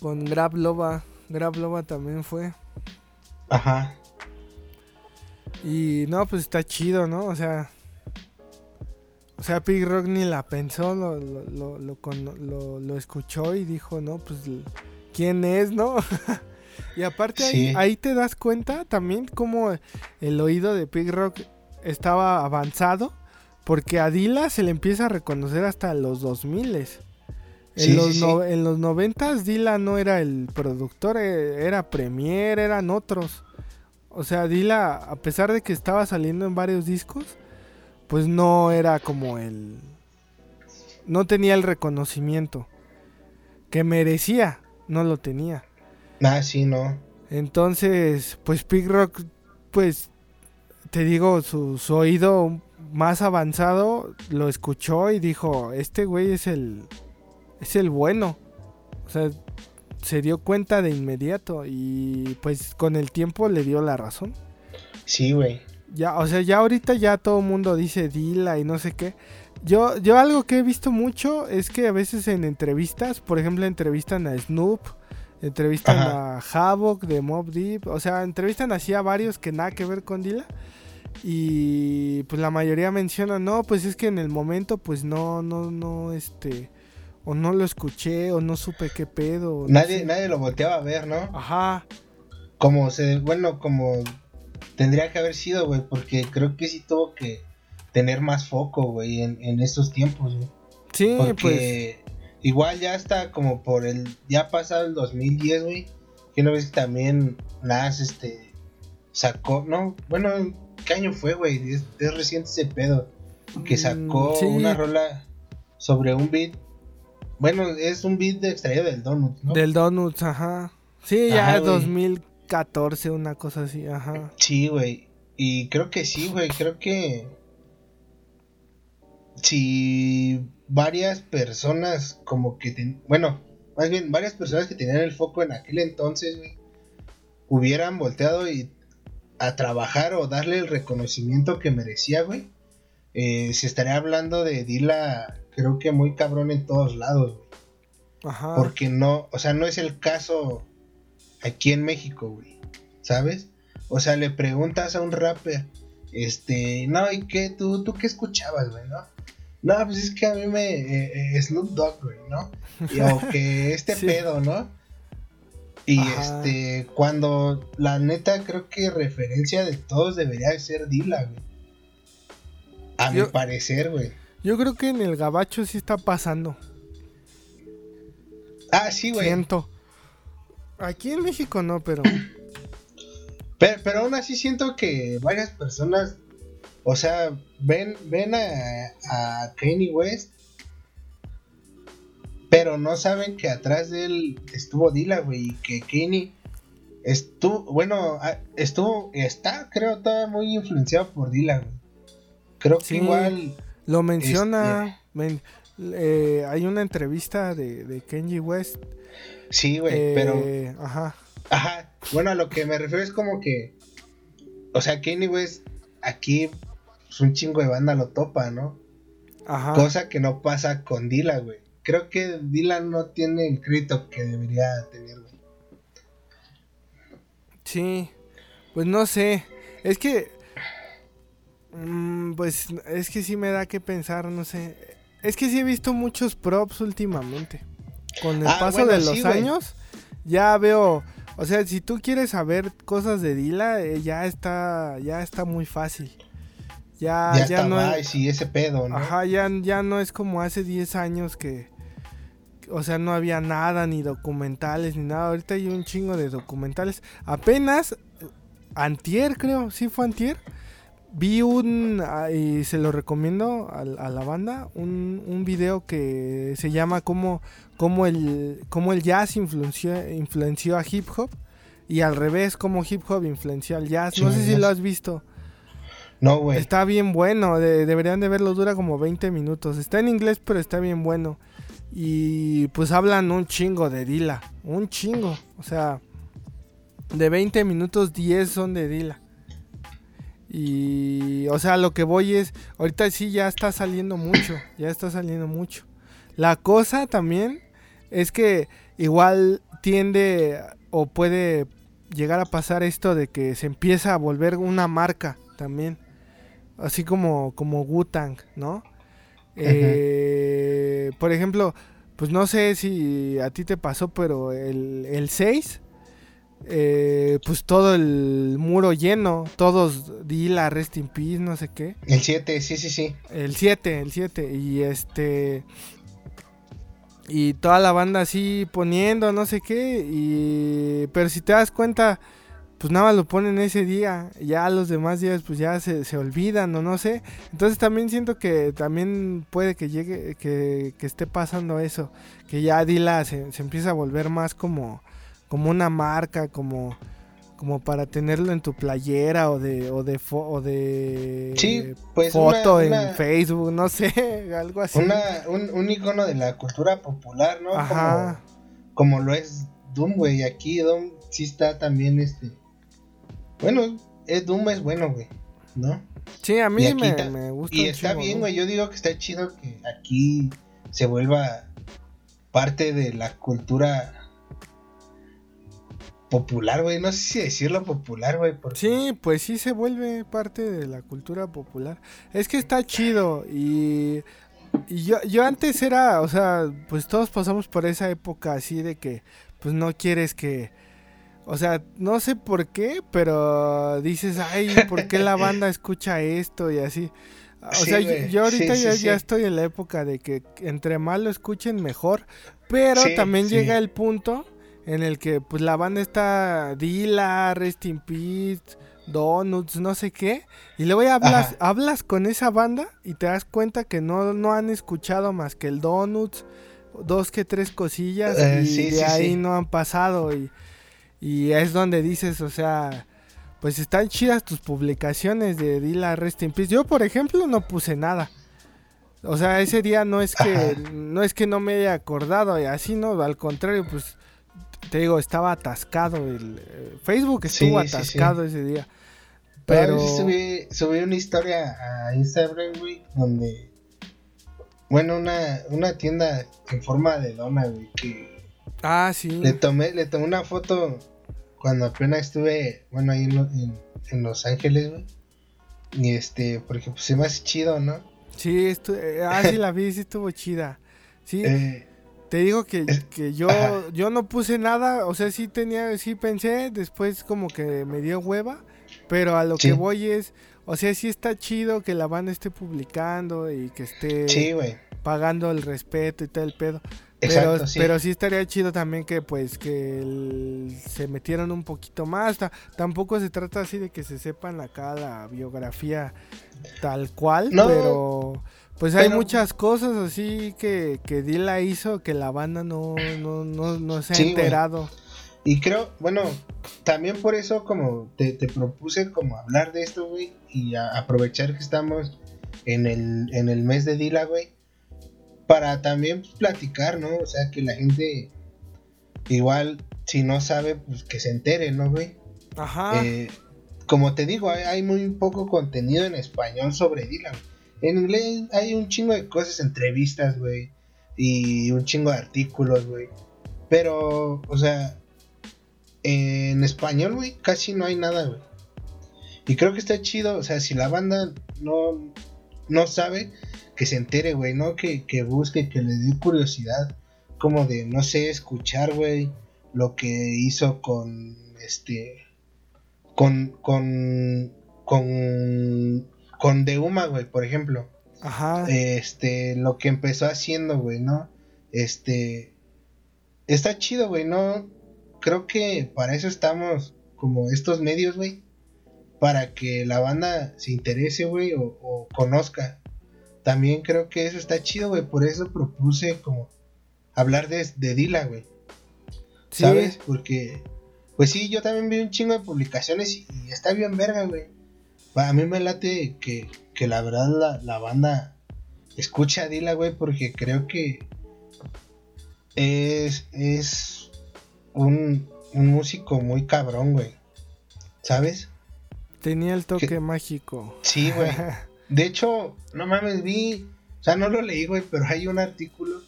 Con Grab Loba, Grab Loba también fue. Ajá. Y no, pues está chido, ¿no? O sea, o sea, Pig Rock ni la pensó, lo, lo, lo, escuchó y dijo, no, pues, ¿quién es, no? y aparte ahí, Sí. ahí te das cuenta también cómo el oído de Pig Rock estaba avanzado, porque a Dila se le empieza a reconocer hasta los 2000 En, Sí, los sí, no- en los 90 Dila no era el productor, eh, era Premier, eran otros. O sea, Dila, a pesar de que estaba saliendo en varios discos, pues no era como el... No tenía el reconocimiento que merecía, no lo tenía. Ah, sí, no. Entonces, pues Pig Rock, pues te digo, su, su oído más avanzado lo escuchó y dijo, este güey es el, es el bueno. O sea, se dio cuenta de inmediato y pues con el tiempo le dio la razón. Sí, güey. Ya, o sea, ya ahorita ya todo el mundo dice Dila y no sé qué. Yo, yo algo que he visto mucho es que a veces en entrevistas, por ejemplo, entrevistan a Snoop, entrevistan Ajá. a Havoc de Mob Deep, o sea, entrevistan así a varios que nada que ver con Dila. Y pues la mayoría menciona, no, pues es que en el momento pues no, no, no, este, o no lo escuché, o no supe qué pedo. no Nadie, sé. nadie lo volteaba a ver, ¿no? Ajá, Como se, bueno, como tendría que haber sido, güey, porque creo que sí tuvo que tener más foco, güey, en, en estos tiempos, güey. sí, pues, Porque igual ya está como por el, ya pasado el 2010, güey, que una vez que también Nas, este, sacó, no, bueno, ¿qué año fue, güey? Es, es reciente ese pedo, que Mm, sacó sí. una rola sobre un beat, bueno, es un beat de extraído del Donut, ¿no? del Donuts, ajá. Sí, ya es güey. 2014, una cosa así, ajá. Sí, güey. Y creo que sí, güey. Creo que. Si varias personas, como que. ten- Bueno, más bien, varias personas que tenían el foco en aquel entonces, güey. Hubieran volteado y. A trabajar o darle el reconocimiento que merecía, güey. eh, se estaría hablando de Dila, creo que muy cabrón en todos lados, güey. Ajá. Porque no, o sea, no es el caso aquí en México, güey. ¿Sabes? O sea, le preguntas a un rapper, este, no, ¿y qué? ¿Tú, tú qué escuchabas, güey, no? No, pues es que a mí me. eh, eh, Snoop Dogg, güey, ¿no? Y, o que este Sí. pedo, ¿no? Y Ajá. este, cuando la neta creo que referencia de todos debería de ser Dila, güey. A mi parecer, güey. Yo creo que en el gabacho sí está pasando. Ah, sí, güey. Siento. Aquí en México no, pero. Pero, pero aún así siento que varias personas, o sea, ven, ven a, a Kanye West, pero no saben que atrás de él estuvo Dila, güey, y que Kanye estuvo, bueno, estuvo, está, creo, todavía muy influenciado por Dila, güey. Creo que igual, Lo menciona. men- eh, hay una entrevista de, de Kenji West. sí, güey, eh, pero, Ajá. ajá, bueno, a lo que me refiero es como que, o sea, Kanye West, aquí, pues un chingo de banda lo topa, ¿no? Ajá. Cosa que no pasa con Dila, güey. Creo que Dila no tiene el crédito que debería tener, güey. Sí. Pues no sé. Es que. mm, pues es que sí me da que pensar, no sé. Es que sí he visto muchos props últimamente. Con el Ah, paso bueno, de los años, ya veo. O sea, si tú quieres saber cosas de Dila, eh, ya está, ya está muy fácil. Ya, ya ya está no es- y ese pedo, ¿no? Ajá, ya, ya no es como hace 10 años que, o sea, no había nada, ni documentales, ni nada. Ahorita hay un chingo de documentales. Apenas, antier creo, sí fue antier. Vi un, y se lo recomiendo a, a la banda, un, un video que se llama cómo, cómo, el, cómo el jazz influenció, influenció a hip hop. Y al revés, cómo hip hop influenció al jazz. Sí, no sé si lo has visto. No, güey. Está bien bueno, de- deberían de verlo, dura como 20 minutos. Está en inglés, pero está bien bueno. Y pues hablan un chingo de Dila, un chingo. O sea, de 20 minutos, 10 son de Dila. Y, o sea, lo que voy es, ahorita sí ya está saliendo mucho, ya está saliendo mucho. La cosa también es que igual tiende o puede llegar a pasar esto de que se empieza a volver una marca también. Así como, como Wu-Tang, ¿no? Eh, por ejemplo, pues no sé si a ti te pasó, pero el, el 6, eh, pues todo el muro lleno, todos Dila, Rest in Peace, no sé qué. El 7, sí, sí, sí. El 7, el 7. Y este. Y toda la banda así poniendo, no sé qué. Y. Pero si te das cuenta, pues nada más lo ponen ese día, ya los demás días pues ya se, se olvidan o no sé. Entonces también siento que también puede que llegue, que, que esté pasando eso, que ya Dila se, se empieza a volver más como, como una marca, como, como para tenerlo en tu playera o de, o de, fo- o de Sí, pues foto una- en Facebook, no sé, algo así. Una, un, un icono de la cultura popular, ¿no? Ajá. Como, como lo es Doom, güey. Aquí Doom sí está también, este... Bueno, es Doom es bueno, güey, ¿no? Sí, a mí me, ta- me gusta. Y está bien, güey. Yo digo que está chido que aquí se vuelva parte de la cultura popular, güey. No sé si decirlo popular, güey. Porque... Sí, pues sí se vuelve parte de la cultura popular. Es que está chido y, y yo, yo antes era, o sea, pues todos pasamos por esa época así de que pues no quieres que, o sea, no sé por qué, pero dices, ay, ¿por qué la banda escucha esto y así? O Sí, sea, yo, ahorita Sí, ya, sí, ya sí. estoy en la época de que entre más lo escuchen mejor, pero también llega el punto en el que pues la banda está Dila, Rest in Peace, Donuts, no sé qué, y luego ya hablas, Ajá. hablas con esa banda y te das cuenta que no, no han escuchado más que el Donuts, dos que tres cosillas Eh, y de ahí no han pasado y, y es donde dices, o sea, pues están chidas tus publicaciones de Dila Rest in Peace. Yo, por ejemplo, no puse nada. O sea, ese día no es que Ajá. no es que no me haya acordado y así no, al contrario, pues te digo, estaba atascado el eh, Facebook estuvo Sí, sí, sí. atascado ese día. Pero Pero subí, subí una historia a Instagram, güey, donde. Bueno, una, una tienda en forma de dona, güey, que ah, sí. le tomé, le tomé una foto cuando apenas estuve, bueno, ahí en, en- en Los Ángeles, güey. Y este, porque pues se me hace chido, ¿no? Sí, estu- eh, ah, sí la vi, sí estuvo chida. Sí, Eh, te digo que, que yo ajá. yo no puse nada, o sea, sí tenía sí pensé, después como que me dio hueva, pero a lo Sí. que voy es, o sea, sí está chido que la banda esté publicando y que esté sí, pagando el respeto y todo el pedo. Pero, Exacto, sí. pero sí estaría chido también que pues que el- se metieran un poquito más. Ta- tampoco se trata así de que se sepan acá la biografía tal cual, No, pero pues hay pero- muchas cosas así que, que Dila hizo que la banda no, no, no, no se ha Sí, enterado. Y creo, bueno, también por eso como te, te propuse como hablar de esto, güey, y a- aprovechar que estamos en el, en el mes de Dila, güey, para también pues, platicar, ¿no? O sea, que la gente igual, si no sabe, pues que se entere, ¿no, güey? Ajá. Eh, como te digo, hay, hay muy poco contenido en español sobre Dylan. En inglés hay un chingo de cosas, entrevistas, güey, y un chingo de artículos, güey. Pero, o sea, en español, güey, casi no hay nada, güey. Y creo que está chido, o sea, si la banda no, no sabe, que se entere, güey, ¿no? Que, que busque, que le dé curiosidad, como de, no sé, escuchar, güey, lo que hizo con, este, con, con, con, con Deuma, güey, por ejemplo. Ajá. Este, lo que empezó haciendo, güey, ¿no? Este, está chido, güey, ¿no? Creo que para eso estamos como estos medios, güey. Para que la banda se interese, güey, o, o conozca. También creo que eso está chido, güey. Por eso propuse como hablar de, de Dila, güey. Sí. ¿Sabes? Porque, pues sí, yo también vi un chingo de publicaciones y, y está bien verga, güey. A mí me late que, que la verdad la, la banda escucha a Dila, güey, porque creo que es, es un, un músico muy cabrón, güey. ¿Sabes? Tenía el toque que- mágico. Sí, güey. De hecho, no mames, vi, o sea, no lo leí, güey, pero hay un artículo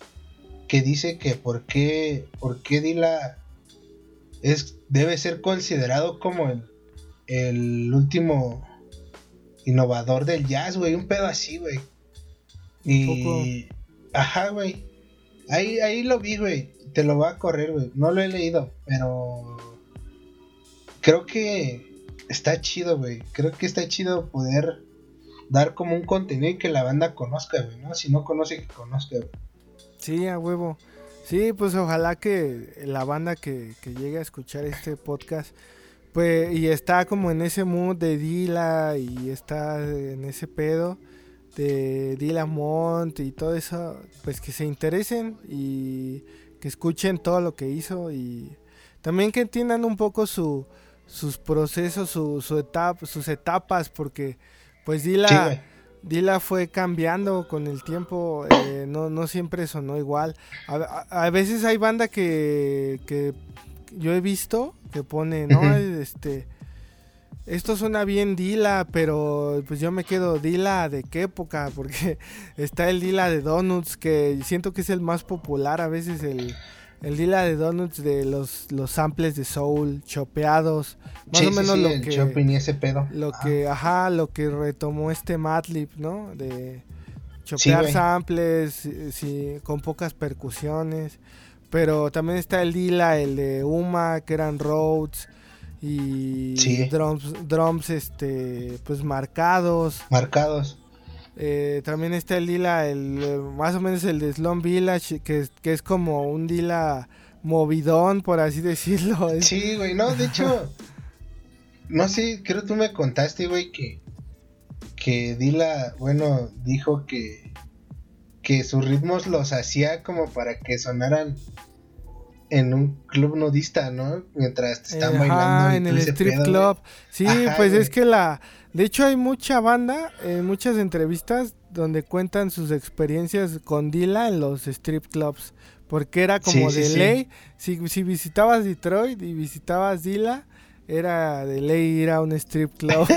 que dice que por qué, por qué Dila es, debe ser considerado como el, el último innovador del jazz, güey, un pedo así, güey. Y, ajá, güey. Ahí, ahí lo vi, güey. Te lo voy a correr, güey. No lo he leído, pero creo que está chido, güey. Creo que está chido poder dar como un contenido y que la banda conozca, güey, ¿no? Si no conoce, que conozca, güey. Sí, a huevo. Sí, pues ojalá que la banda que, que llegue a escuchar este podcast, Pues, y está como en ese mood de Dila y está en ese pedo de Dila Mont y todo eso, pues que se interesen y que escuchen todo lo que hizo y también que entiendan un poco su, sus procesos, su, su etapa, sus etapas, porque pues Dila, Sí. Dila fue cambiando con el tiempo, eh, no, no siempre sonó igual. A, a- a veces hay banda que, que yo he visto que pone, ¿no? Este, esto suena bien Dila, pero pues yo me quedo Dila de qué época, porque está el Dila de Donuts, que siento que es el más popular a veces, el, el Dila de Donuts de los, los samples de soul, chopeados, más Sí, o menos sí, lo el que... shopping y ese pedo. Lo Ah, que, ajá, lo que retomó este Madlib, ¿no? De chopear samples, eh, sí, con pocas percusiones. Pero también está el Dila, el de Uma, que eran Rhodes. Y Sí. drums, drums, este, pues marcados. Marcados. Eh, también está el Dila, el, eh, más o menos el de Slum Village, que, es- que es como un Dila movidón, por así decirlo. Sí, güey, no, de hecho, no sé, creo tú me contaste, güey, que, que Dila, bueno, dijo que, que sus ritmos los hacía como para que sonaran en un club nudista, ¿no? Mientras te están Ajá, bailando. en el strip pedo, club. Sí, Ajá, pues es que la... De hecho hay mucha banda, en muchas entrevistas, donde cuentan sus experiencias con Dila en los strip clubs. Porque era como Sí, sí, de sí. ley. Si, si visitabas Detroit y visitabas Dila, era de ley ir a un strip club.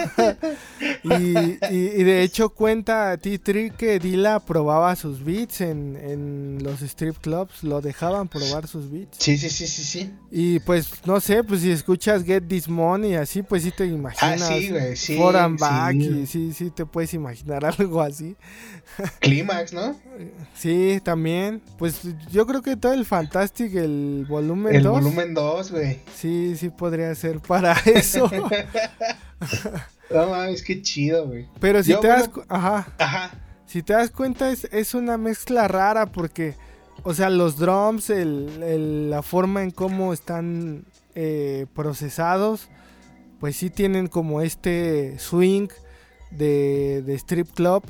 y, y- y de hecho cuenta T3 que Dila probaba sus beats en, en los strip clubs. Lo dejaban probar sus beats. Sí, sí, sí, sí, sí. Y pues, no sé, pues si escuchas Get This Money, así, pues sí te Ah, imaginas. sí, güey, sí. For and sí. Back, y sí, sí te puedes imaginar algo así. Clímax, ¿no? Sí, también. Pues yo creo que todo el Fantastic, el volumen El 2. volumen 2, güey. Sí, sí podría ser para eso. No mames, qué chido, güey. Pero si Yo, te das, bueno- ajá, Ajá. si te das cuenta es, es una mezcla rara porque, o sea, los drums, el, el- la forma en cómo están eh, procesados, pues sí tienen como este swing de, de strip club,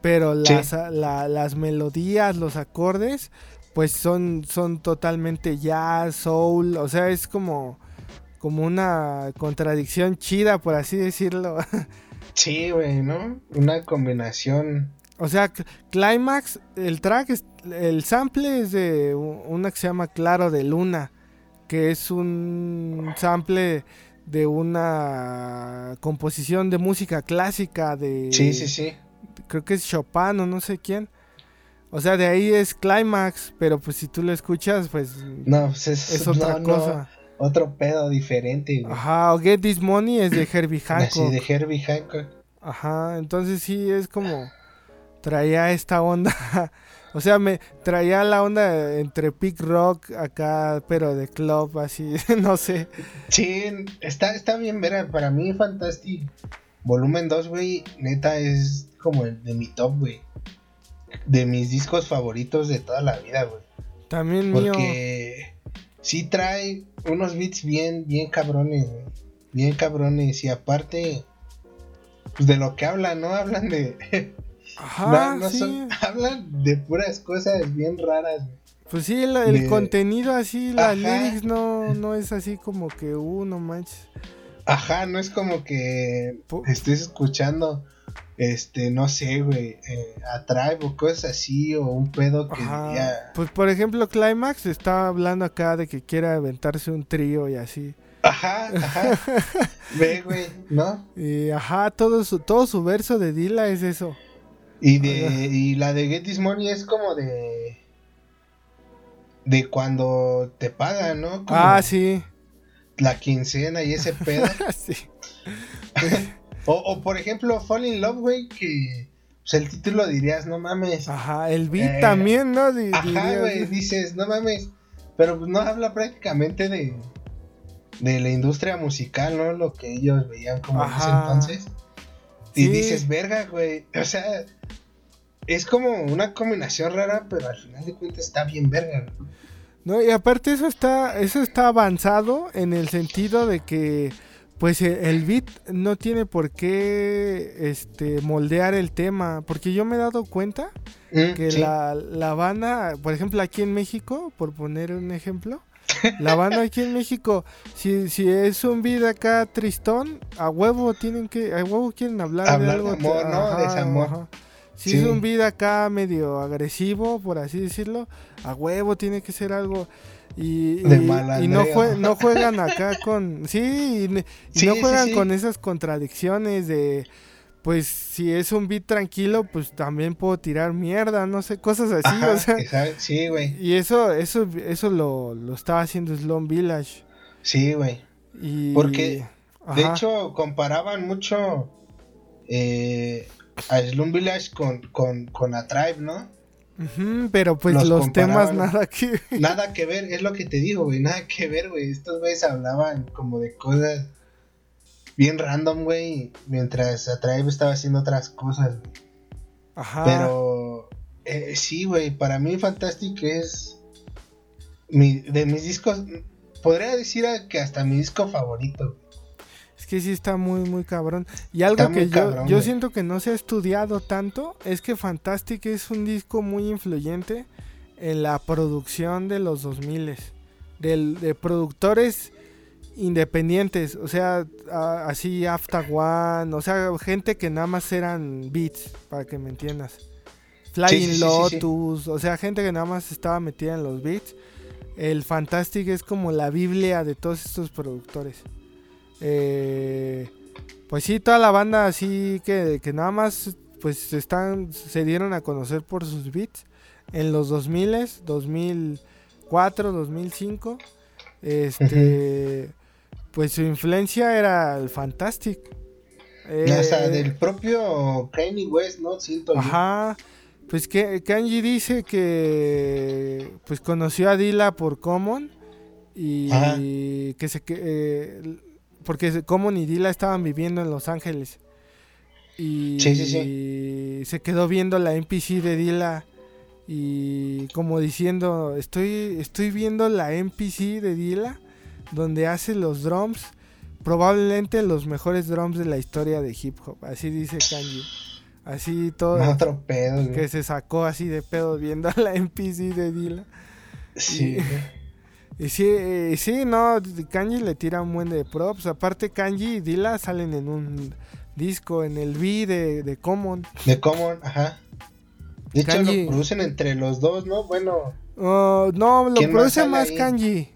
pero Sí. las, la- las melodías, los acordes, pues son, son totalmente jazz, soul, o sea, es como, como una contradicción chida, por así decirlo. Sí, güey, ¿no? Una combinación. O sea, Climax, el track, es- el sample es de una que se llama Claro de Luna, que es un sample de una composición de música clásica de... Sí, sí, sí. Creo que es Chopin o no sé quién. O sea, de ahí es Climax, pero pues si tú lo escuchas, pues No, pues es, es otra no, no, cosa. Otro pedo diferente, güey. Ajá, o Get This Money es de Herbie Hancock. de Herbie Hancock. Ajá, entonces sí es como traía esta onda. o sea, me traía la onda entre pig rock acá, pero de club así, no sé. Sí, está, está bien, verá. Para mí, Fantastic Volumen 2, güey, neta es como el de mi top, güey. De mis discos favoritos de toda la vida, güey. También mío. Porque sí trae unos beats bien, bien cabrones, güey. Bien cabrones. Y aparte, pues de lo que hablan, ¿no? Hablan de. Ajá, no, no sí. son- hablan de puras cosas bien raras, güey. Pues sí, el, el de- contenido así, las Ajá. lyrics no, no es así como que, uh, no manches. Ajá, no es como que estés escuchando, este, no sé, güey, eh, a Tribe o cosas así, o un pedo que Ajá. diría. Pues por ejemplo, Climax está hablando acá de que quiere aventarse un trío y así. Ajá, ajá. Ve, güey, ¿no? Y ajá, todo su, todo su verso de Dila es eso. Y de y la de Get This Money es como de de cuando te pagan, ¿no? Como Ah, sí. La quincena y ese pedo. sí. o, o por ejemplo, Fall in Love, güey, que pues, el título dirías, no mames. Ajá, el beat Eh, también, ¿no? Ajá, güey, dices, no mames. Pero pues no habla prácticamente de de la industria musical, ¿no? Lo que ellos veían como en ese entonces. Y Sí. dices, verga, güey. O sea, es como una combinación rara, pero al final de cuentas está bien verga. güey. No, y aparte eso está, eso está avanzado en el sentido de que, pues eh, el beat no tiene por qué este moldear el tema, porque yo me he dado cuenta Mm, que sí. la, la banda, por ejemplo, aquí en México, por poner un ejemplo, la banda aquí en México, si, si es un beat acá tristón, a huevo tienen que, a huevo quieren hablar, Hablar de de algo. amor, ¿no? Desamor. Si Sí. es un beat acá medio agresivo, por así decirlo, a huevo tiene que ser algo. Y, De y- y no, malandreo. jue- no juegan acá con. Sí, y, Sí, no juegan sí. con esas contradicciones de. Pues si es un beat tranquilo, pues también puedo tirar mierda, no sé, cosas así, Ajá, o sea. sí, güey. Y eso, eso, eso lo, lo estaba haciendo Slum Village. Sí, güey. Y, Porque, De hecho, comparaban mucho eh, a Slum Village con, con, con A Tribe, ¿no? Pero pues los los, temas nada que. Nada que ver, es lo que te digo, güey, nada que ver, güey. Estos güeyes hablaban como de cosas bien random, güey, mientras A Tribe estaba haciendo otras cosas. güey. Ajá. Pero eh, sí, güey, para mí Fantastic es mi, de mis discos, podría decir que hasta mi disco favorito. Es que sí está muy, muy cabrón. Y algo que yo, cabrón, yo siento que no se ha estudiado tanto es que Fantastic es un disco muy influyente en la producción de los 2000 del, de productores independientes, o sea, a- así After One, o sea, gente que nada más eran beats, para que me entiendas. Flying Sí, sí, sí, sí, sí. Lotus, o sea, gente que nada más estaba metida en los beats. El Fantastic es como la Biblia de todos estos productores. Eh, pues sí, toda la banda así que, que nada más pues están se dieron a conocer por sus beats en los 2000, 2004, 2005. Este pues su influencia era el Fantastic. o sea, Eh, del propio Kanye West, ¿no? Siento yo. Ajá. Pues que Kanji dice que pues conoció a Dila por Common y Ajá. que se que eh, porque Common y Dila estaban viviendo en Los Ángeles y Sí, sí, se quedó viendo la NPC de Dila y como diciendo estoy estoy viendo la NPC de Dila donde hace los drums probablemente los mejores drums de la historia de hip hop así dice Kanji así todo Otro pedo, güey. que se sacó así de pedo viendo a la NPC de Dila. Sí, Y sí, eh, sí, no, Kanji le tira un buen de props. Aparte, Kanji y Dila salen en un disco, en el V de, de Common. de Common, ajá. De hecho, lo producen entre los dos, ¿no? Bueno, Oh, no, lo ¿Quién más produce más ahí? Kanji.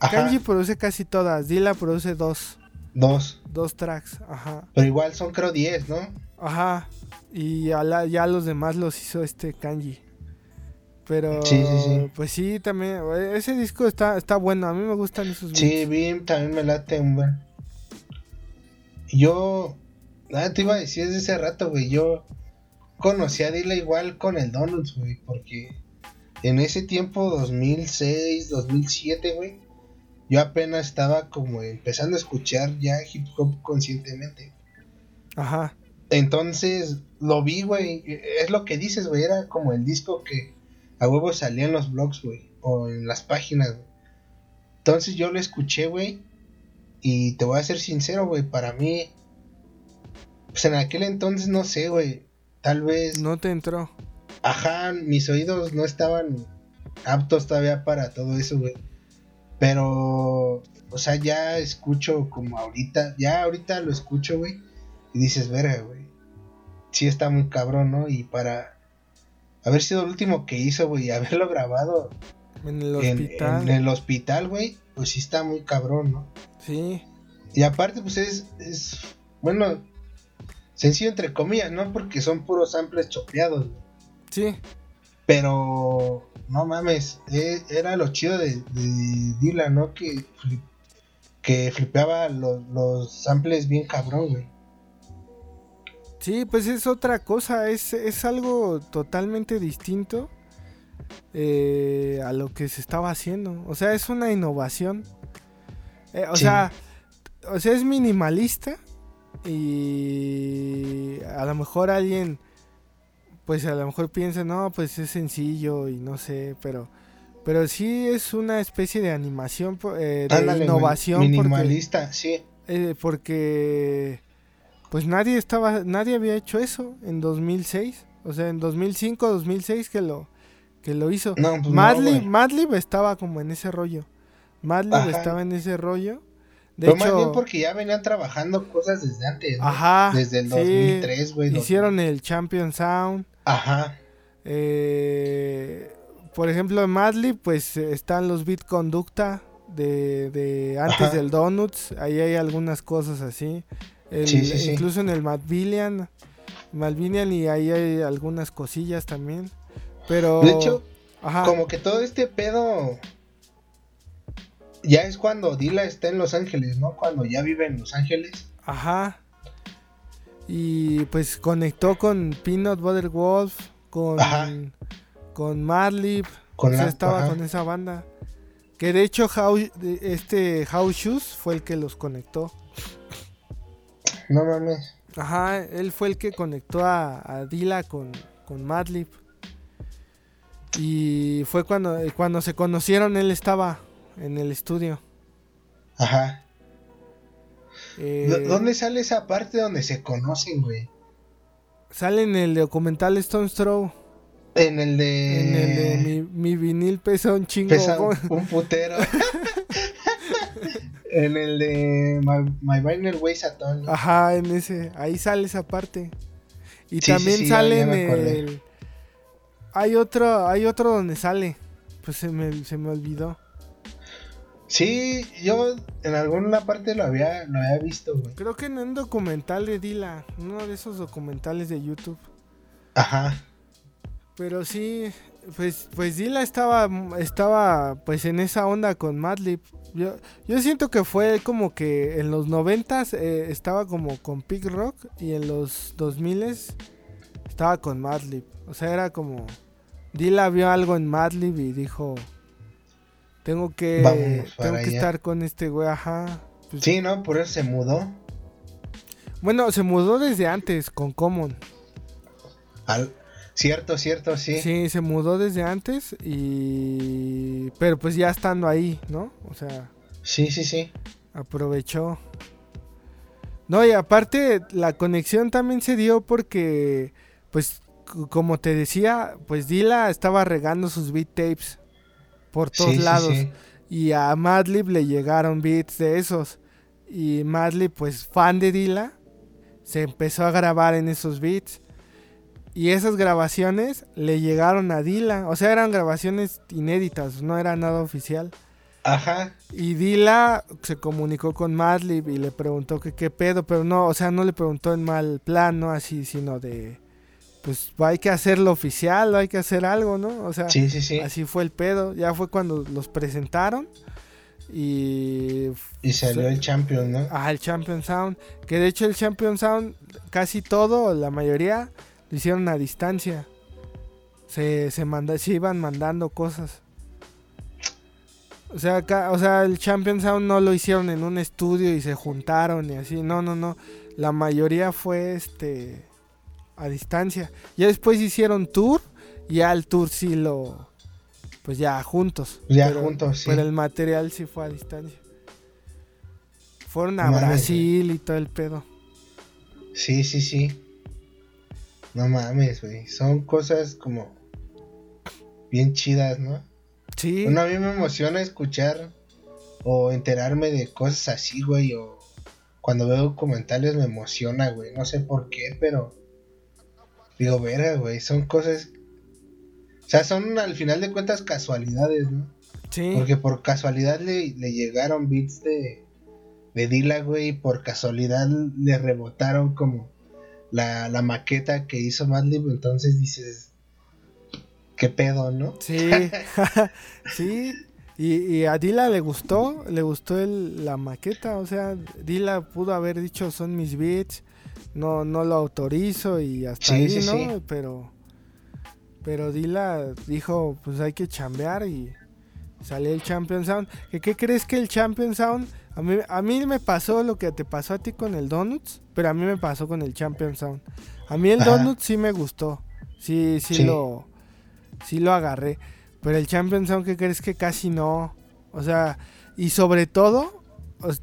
ajá, Kanji produce casi todas. Dila produce dos, dos. dos tracks. Ajá. Pero igual son, creo, 10, ¿no? Ajá. Y a la- ya los demás los hizo este Kanji. Pero, Sí, sí, sí. pues sí, también. Ese disco está, está bueno. A mí me gustan esos Sí. Bim también me late un buen. Yo, nada, te iba a decir desde ese rato, güey. Yo conocí a Dila igual con el Donuts, güey. Porque en ese tiempo, 2006, 2007, güey. Yo apenas estaba como empezando a escuchar ya hip hop conscientemente. Ajá. Entonces lo vi, güey. Es lo que dices, güey. Era como el disco que a huevo salía en los blogs, güey. O en las páginas, güey. Entonces yo lo escuché, güey. Y te voy a ser sincero, güey. Para mí, pues en aquel entonces no sé, güey. Tal vez, No te entró. ajá, mis oídos no estaban aptos todavía para todo eso, güey. Pero, o sea, ya escucho como ahorita, ya ahorita lo escucho, güey. Y dices, verga, güey. Sí está muy cabrón, ¿no? Y para haber sido el último que hizo, güey, y haberlo grabado En el hospital. en el hospital, güey, pues sí está muy cabrón, ¿no? Sí. Y aparte, pues es, es bueno, sencillo entre comillas, ¿no? Porque son puros samples chopeados, güey. Sí. Pero, no mames, e- era lo chido de, de Dylan, ¿no? Que, flip- que flipeaba los, los samples bien cabrón, güey. Sí, pues es otra cosa. Es, es algo totalmente distinto eh, a lo que se estaba haciendo. O sea, es una innovación. Eh, o Sí. sea, o sea, es minimalista. Y a lo mejor alguien, pues a lo mejor piensa, no, pues es sencillo y no sé, pero, pero sí es una especie de animación, eh, de Ándale, innovación. porque- Minimalista, sí. eh, porque pues nadie estaba, nadie había hecho eso en 2006, o sea, en 2005, 2006 que lo que lo hizo. No, pues no, Madlib, güey. Madlib estaba como en ese rollo. Madlib Ajá. estaba en ese rollo. De Pero hecho, más bien porque ya venían trabajando cosas desde antes. ¿no? ajá, Desde el sí, 2003, güey. Hicieron el Champion Sound. Ajá. Eh, por ejemplo, en Madlib, pues eh, están los Beat Conducta de, de antes Ajá. del Donuts. Ahí hay algunas cosas así. El- Sí, sí, sí. Incluso en el Madvillian. Malvinian y ahí hay algunas cosillas también. Pero. De hecho, ajá, como que todo este pedo. Ya es cuando Dila está en Los Ángeles, ¿no? Cuando ya vive en Los Ángeles. Ajá. Y pues conectó con Peanut Butter Wolf, con, Ajá. con Madlib. Con o sea, la- estaba ajá. con esa banda. Que de hecho How- este House Shoes fue el que los conectó. No mames. Ajá, él fue el que conectó a, a Dila con, con Madlib. Y fue cuando, eh, cuando se conocieron, él estaba en el estudio. Ajá. Eh, ¿Dó- ¿Dónde sale esa parte donde se conocen, güey? Sale en el documental Stone's Throw. En el de. En el de mi, mi vinil pesa un chingo. Un, un putero. en el de My, My Vinyl Weighs a Ton. Ajá, en ese. Ahí sale esa parte. Y Sí, también sí, sí, ya- sale en el. Hay otro, hay otro donde sale. Pues se me, se me olvidó. Sí, yo en alguna parte lo había, lo había visto, güey. Creo que en un documental de Dila. Uno de esos documentales de YouTube. Ajá. Pero sí, pues, pues Dila estaba, estaba pues en esa onda con Madlib. Yo, yo siento que fue como que en los noventas eh, estaba como con Pig Rock y en los 2000 estaba con Madlib. O sea, era como Dila vio algo en Madlib y dijo, tengo que, tengo que allá". estar con este güey, ajá. Pues, Sí, ¿no? Por eso se mudó. Bueno, se mudó desde antes con Common. Al... Cierto, cierto, sí. Sí, se mudó desde antes y... Pero pues ya estando ahí, ¿no? O sea, Sí, sí, sí. aprovechó. No, y aparte la conexión también se dio porque, pues, como te decía, pues Dila estaba regando sus beat tapes por todos Sí, sí, lados. sí. Y a Madlib le llegaron beats de esos. Y Madlib, pues fan de Dila, se empezó a grabar en esos beats. Y esas grabaciones le llegaron a Dila. O sea, eran grabaciones inéditas, no era nada oficial. Ajá. Y Dila se comunicó con Madlib y le preguntó que qué pedo, pero no, o sea, no le preguntó en mal plan, no así, sino de, pues hay que hacerlo oficial, hay que hacer algo, ¿no? O sea, Sí, sí, sí. así fue el pedo. Ya fue cuando los presentaron y... Y salió el champion, ¿no? Ah, el Champion Sound. Que de hecho el Champion Sound, casi todo, la mayoría, lo hicieron a distancia. Se, se, manda, se iban mandando cosas. O sea, acá, o sea, el Champion Sound no lo hicieron en un estudio y se juntaron y así. No, no, no. La mayoría fue este a distancia. Ya después hicieron tour y ya el tour sí lo pues ya juntos. Ya juntos, sí. Pero el material sí fue a distancia. Fueron a Brasil y todo el pedo. Sí, sí, sí. No mames, güey. Son cosas como bien chidas, ¿no? Sí. Bueno, a mí me emociona escuchar o enterarme de cosas así, güey. O cuando veo documentales me emociona, güey. No sé por qué, pero digo, verga, güey. Son cosas. O sea, son al final de cuentas casualidades, ¿no? sí. Porque por casualidad le, le llegaron beats de, de Dila, güey. Y por casualidad le rebotaron como la, la maqueta que hizo Madlib. Entonces dices, ¿qué pedo, no? Sí. sí. Y, y a Dila le gustó, le gustó el, la maqueta, o sea, Dila pudo haber dicho son mis beats, no, no lo autorizo y hasta Sí, ahí, sí, ¿no? sí. Pero, pero Dila dijo, pues hay que chambear y salió el Champion Sound. ¿Qué, qué crees que el Champion Sound? A mí, a mí me pasó lo que te pasó a ti con el Donuts, pero a mí me pasó con el Champion Sound. A mí el Ajá. Donuts sí me gustó, sí, sí, Sí. lo, sí lo agarré. Pero el Champion Sound, ¿qué crees que casi no? O sea, y sobre todo,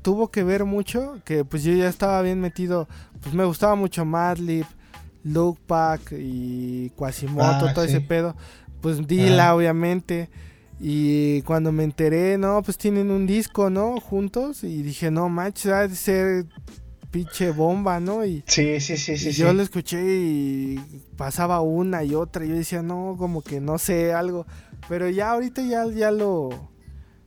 tuvo que ver mucho que pues yo ya estaba bien metido, pues me gustaba mucho Madlib, Luke Pack y Quasimoto, Ah, todo sí. ese pedo. Pues Dila, obviamente. Y cuando me enteré, no, pues tienen un disco, ¿no? Juntos. Y dije, no, manches, ha de ser pinche bomba, ¿no? Y, Sí, sí, sí, sí. yo lo escuché y pasaba una y otra. Y yo decía, no, como que no sé, algo. Pero ya ahorita ya, ya lo.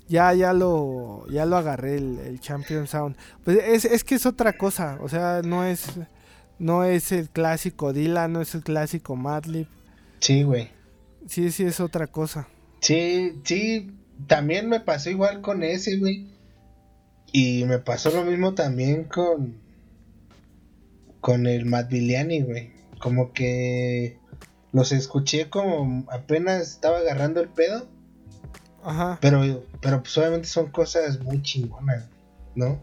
Ya, ya lo. Ya lo agarré el, el Champion Sound. Pues es, es que es otra cosa. O sea, no es. No es el clásico Dylan, no es el clásico Madlib. Sí, güey. Sí, sí es otra cosa. Sí, sí, también me pasó igual con ese, güey. Y me pasó lo mismo también con con el Matt Villani, güey. Como que los escuché como apenas estaba agarrando el pedo, Ajá. pero pero pues obviamente son cosas muy chingonas, ¿no?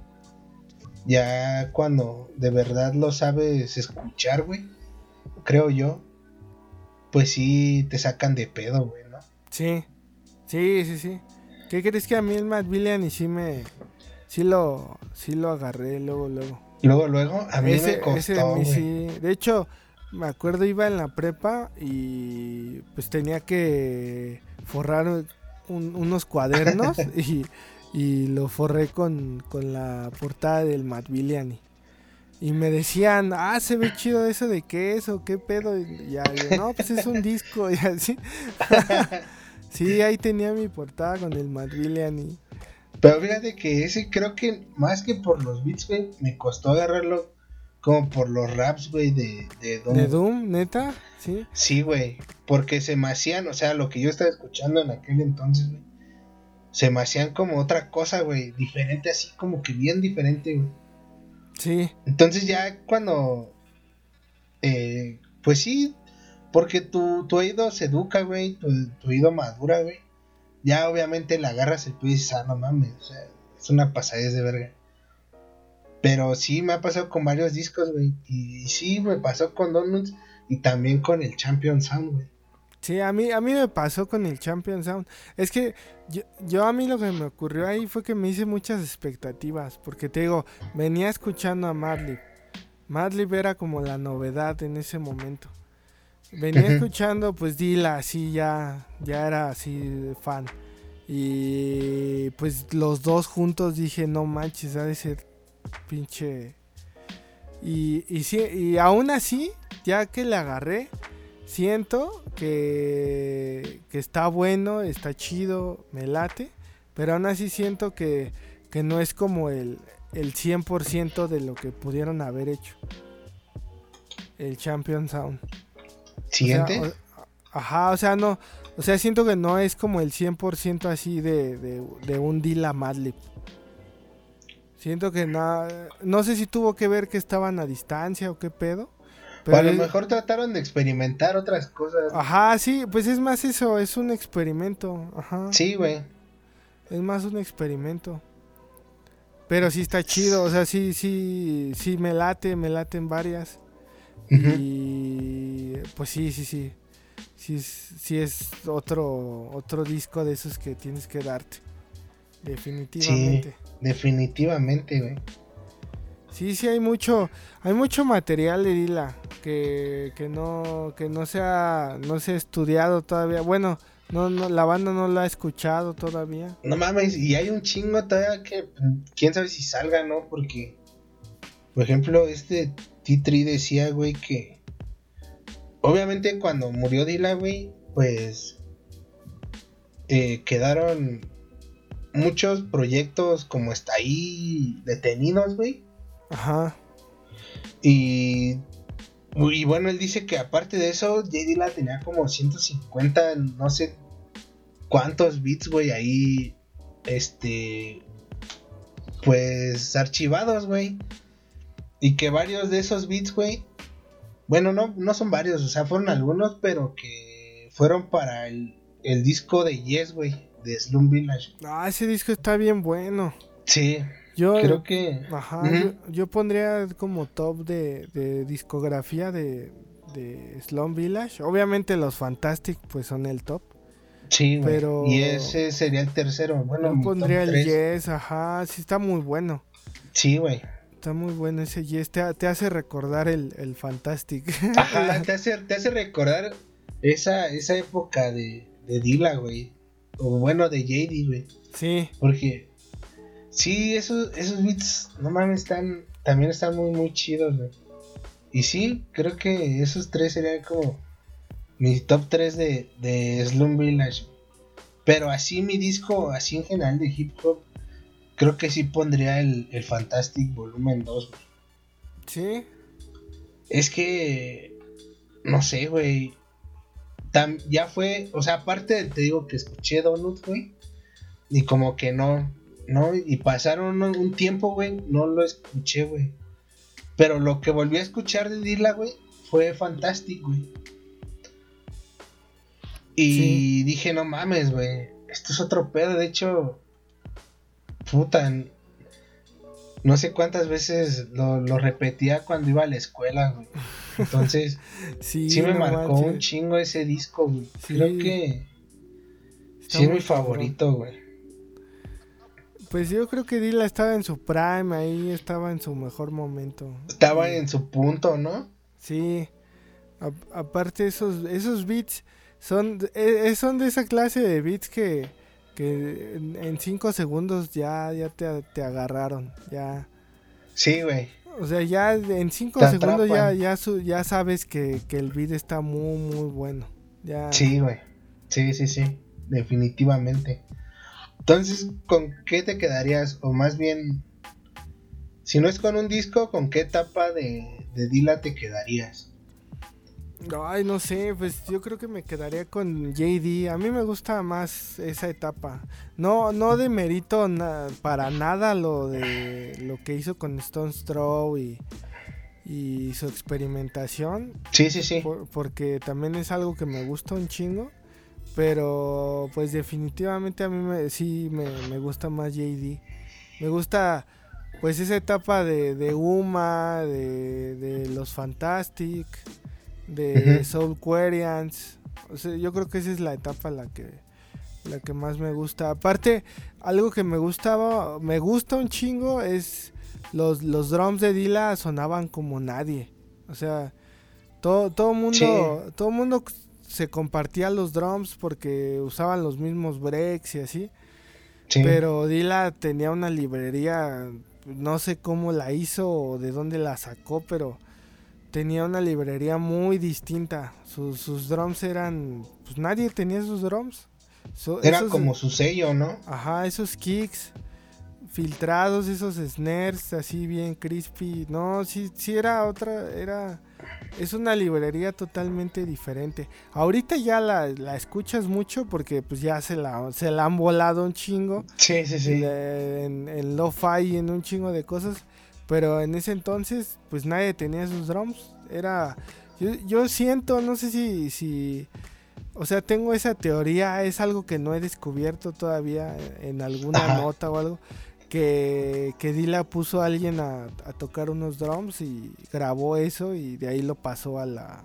Ya cuando de verdad lo sabes escuchar, güey, creo yo, pues sí te sacan de pedo, güey, ¿no? Sí. Sí, sí, sí. ¿Qué crees que a mí el Matt Villian y sí me. Sí lo, sí lo agarré luego, luego. Luego, luego, a mí ese, me costó, ese a mí güey. sí. De hecho, me acuerdo iba en la prepa y pues tenía que forrar un- unos cuadernos y, y lo forré con, con la portada del Matt Villani. Y me decían, ah, se ve chido eso de qué es o qué pedo. Y ya, yo, no, pues es un disco y así. sí, ahí tenía mi portada con el Matt Villani. Pero fíjate que ese creo que más que por los beats, güey, me costó agarrarlo como por los raps, güey, de, de Doom. ¿De Doom, neta? Sí. Sí, güey, porque se me hacían, o sea, lo que yo estaba escuchando en aquel entonces, güey, se me hacían como otra cosa, güey, diferente, así como que bien diferente, güey. Sí. Entonces ya cuando, eh, pues sí, porque tu, tu oído se educa, güey, tu, tu oído madura, güey. Ya obviamente le agarras el pie y dices, ah, no mames, o sea, es una pasadez de verga. Pero sí me ha pasado con varios discos, güey. Y, sí, me pasó con Donuts y también con el Champion Sound, güey. Sí, a mí, a mí me pasó con el Champion Sound. Es que yo, yo a mí lo que me ocurrió ahí fue que me hice muchas expectativas. Porque te digo, venía escuchando a Madlib. Madlib era como la novedad en ese momento. Venía escuchando, pues Dila, así ya, ya era así fan. Y pues los dos juntos dije, no manches, ha de ser pinche. Y, y, sí, y aún así, ya que le agarré, siento que, que está bueno, está chido, me late, pero aún así siento que, que no es como el, el 100% de lo que pudieron haber hecho. El Champion Sound. O sea, Siguiente. o- ajá, o sea, no, o sea, siento que no es como el 100% así de, de, de un Dila Madlib. Siento que nada, no sé si tuvo que ver que estaban a distancia o qué pedo. O a lo mejor trataron de experimentar otras cosas. Ajá, sí, pues es más eso, es un experimento. Ajá. Sí, güey. Es más un experimento. Pero sí está chido, o sea, sí, sí, sí me late, me laten varias. Y pues sí, sí, sí. Sí, es- sí es otro, otro disco de esos que tienes que darte. Definitivamente. Definitivamente, güey. Sí, sí hay mucho, hay mucho material de Dila que, que no, que no se ha, no se ha estudiado todavía. Bueno, no, no, la banda no la ha escuchado todavía. No mames, y hay un chingo todavía que quién sabe si salga, ¿no? Porque, por ejemplo, este T3 decía, güey, que obviamente cuando murió Dila, güey, pues eh, quedaron muchos proyectos como está ahí detenidos, güey. Ajá. Y, y bueno, él dice que aparte de eso, J. Dilla tenía como 150, no sé cuántos bits, güey, ahí, este, pues archivados, güey. Y que varios de esos bits, güey, bueno, no, no son varios, o sea, fueron algunos, pero que fueron para el, el disco de Yes, güey, de Slum Village. Ah, ese disco está bien bueno. Sí, Yo, creo que... ajá, yo, yo pondría como top de, de discografía de, de Slum Village. Obviamente los Fantastic pues son el top. Sí, güey. Pero- Y ese sería el tercero. Bueno, Yo pondría el tres. Yes, ajá, sí está muy bueno. Sí, güey. Está muy bueno ese Yes, te, te hace recordar el, el Fantastic. Ajá, te hace, te hace recordar esa, esa época de, de Dila, güey. O bueno, de JD, güey. sí, Porque sí, esos, esos beats, no mames, están, también están muy, muy chidos, güey. Y sí, creo que esos tres serían como mi top 3 de, de Slum Village. Pero así mi disco, así en general de hip hop, creo que sí pondría el, el Fantastic Volumen 2, güey. sí. Es que, no sé, güey. Tam- ya fue, o sea, aparte te digo que escuché Donut, güey. Y como que no, no, y pasaron un, un tiempo, güey, no lo escuché, güey. Pero lo que volví a escuchar de Dila, güey, fue Fantastic, güey. Y Sí. dije, no mames, güey, esto es otro pedo. De hecho, puta, no sé cuántas veces lo, lo repetía cuando iba a la escuela, güey. Entonces, Sí, sí me marcó un chingo ese disco, güey. Sí. Creo que Está sí es mi favorito, güey. Pues yo creo que Dila estaba en su prime, ahí estaba en su mejor momento. Estaba en su punto, ¿no? Sí. A- aparte esos esos beats son eh, son de esa clase de beats que que en, en cinco segundos ya ya te, te agarraron, ya. Sí, güey. O sea, ya en cinco Te segundos ya ya su- ya sabes que, que el beat está muy muy bueno. Ya. Sí, güey. Sí, sí, sí. Definitivamente. Entonces, ¿con qué te quedarías? O más bien, si no es con un disco, ¿con qué etapa de, de Dila te quedarías? Ay, no sé, pues yo creo que me quedaría con JD. A mí me gusta más esa etapa. No, no de mérito na- para nada lo de lo que hizo con Stone's Throw y, y su experimentación, Sí, sí, sí. por- porque también es algo que me gusta un chingo. Pero pues definitivamente a mí me, sí me, me gusta más JD. Me gusta pues esa etapa de, de Uma, de, de los Fantastic, de. Soul Quarians. O sea, yo creo que esa es la etapa la que la que más me gusta. Aparte, algo que me gustaba, me gusta un chingo es los, los drums de Dila sonaban como nadie. O sea, todo todo mundo todo mundo se compartía los drums porque usaban los mismos breaks y así. Sí. Pero Dila tenía una librería, no sé cómo la hizo o de dónde la sacó, pero tenía una librería muy distinta. Sus, sus drums eran, pues nadie tenía sus drums. So- Era esos- como su sello, ¿no? Ajá, esos kicks filtrados, esos snares así bien crispy. No, sí, sí era otra, era... Es una librería totalmente diferente. Ahorita ya la, la escuchas mucho porque pues ya se la, se la han volado un chingo. Sí, sí, sí. En, en lo-fi y en un chingo de cosas. Pero en ese entonces, pues nadie tenía sus drums. Era. Yo, yo siento, no sé si, si. O sea, tengo esa teoría. Es algo que no he descubierto todavía en alguna Ajá. nota o algo. Que, que Dila puso a alguien a, a tocar unos drums y grabó eso y de ahí lo pasó a la.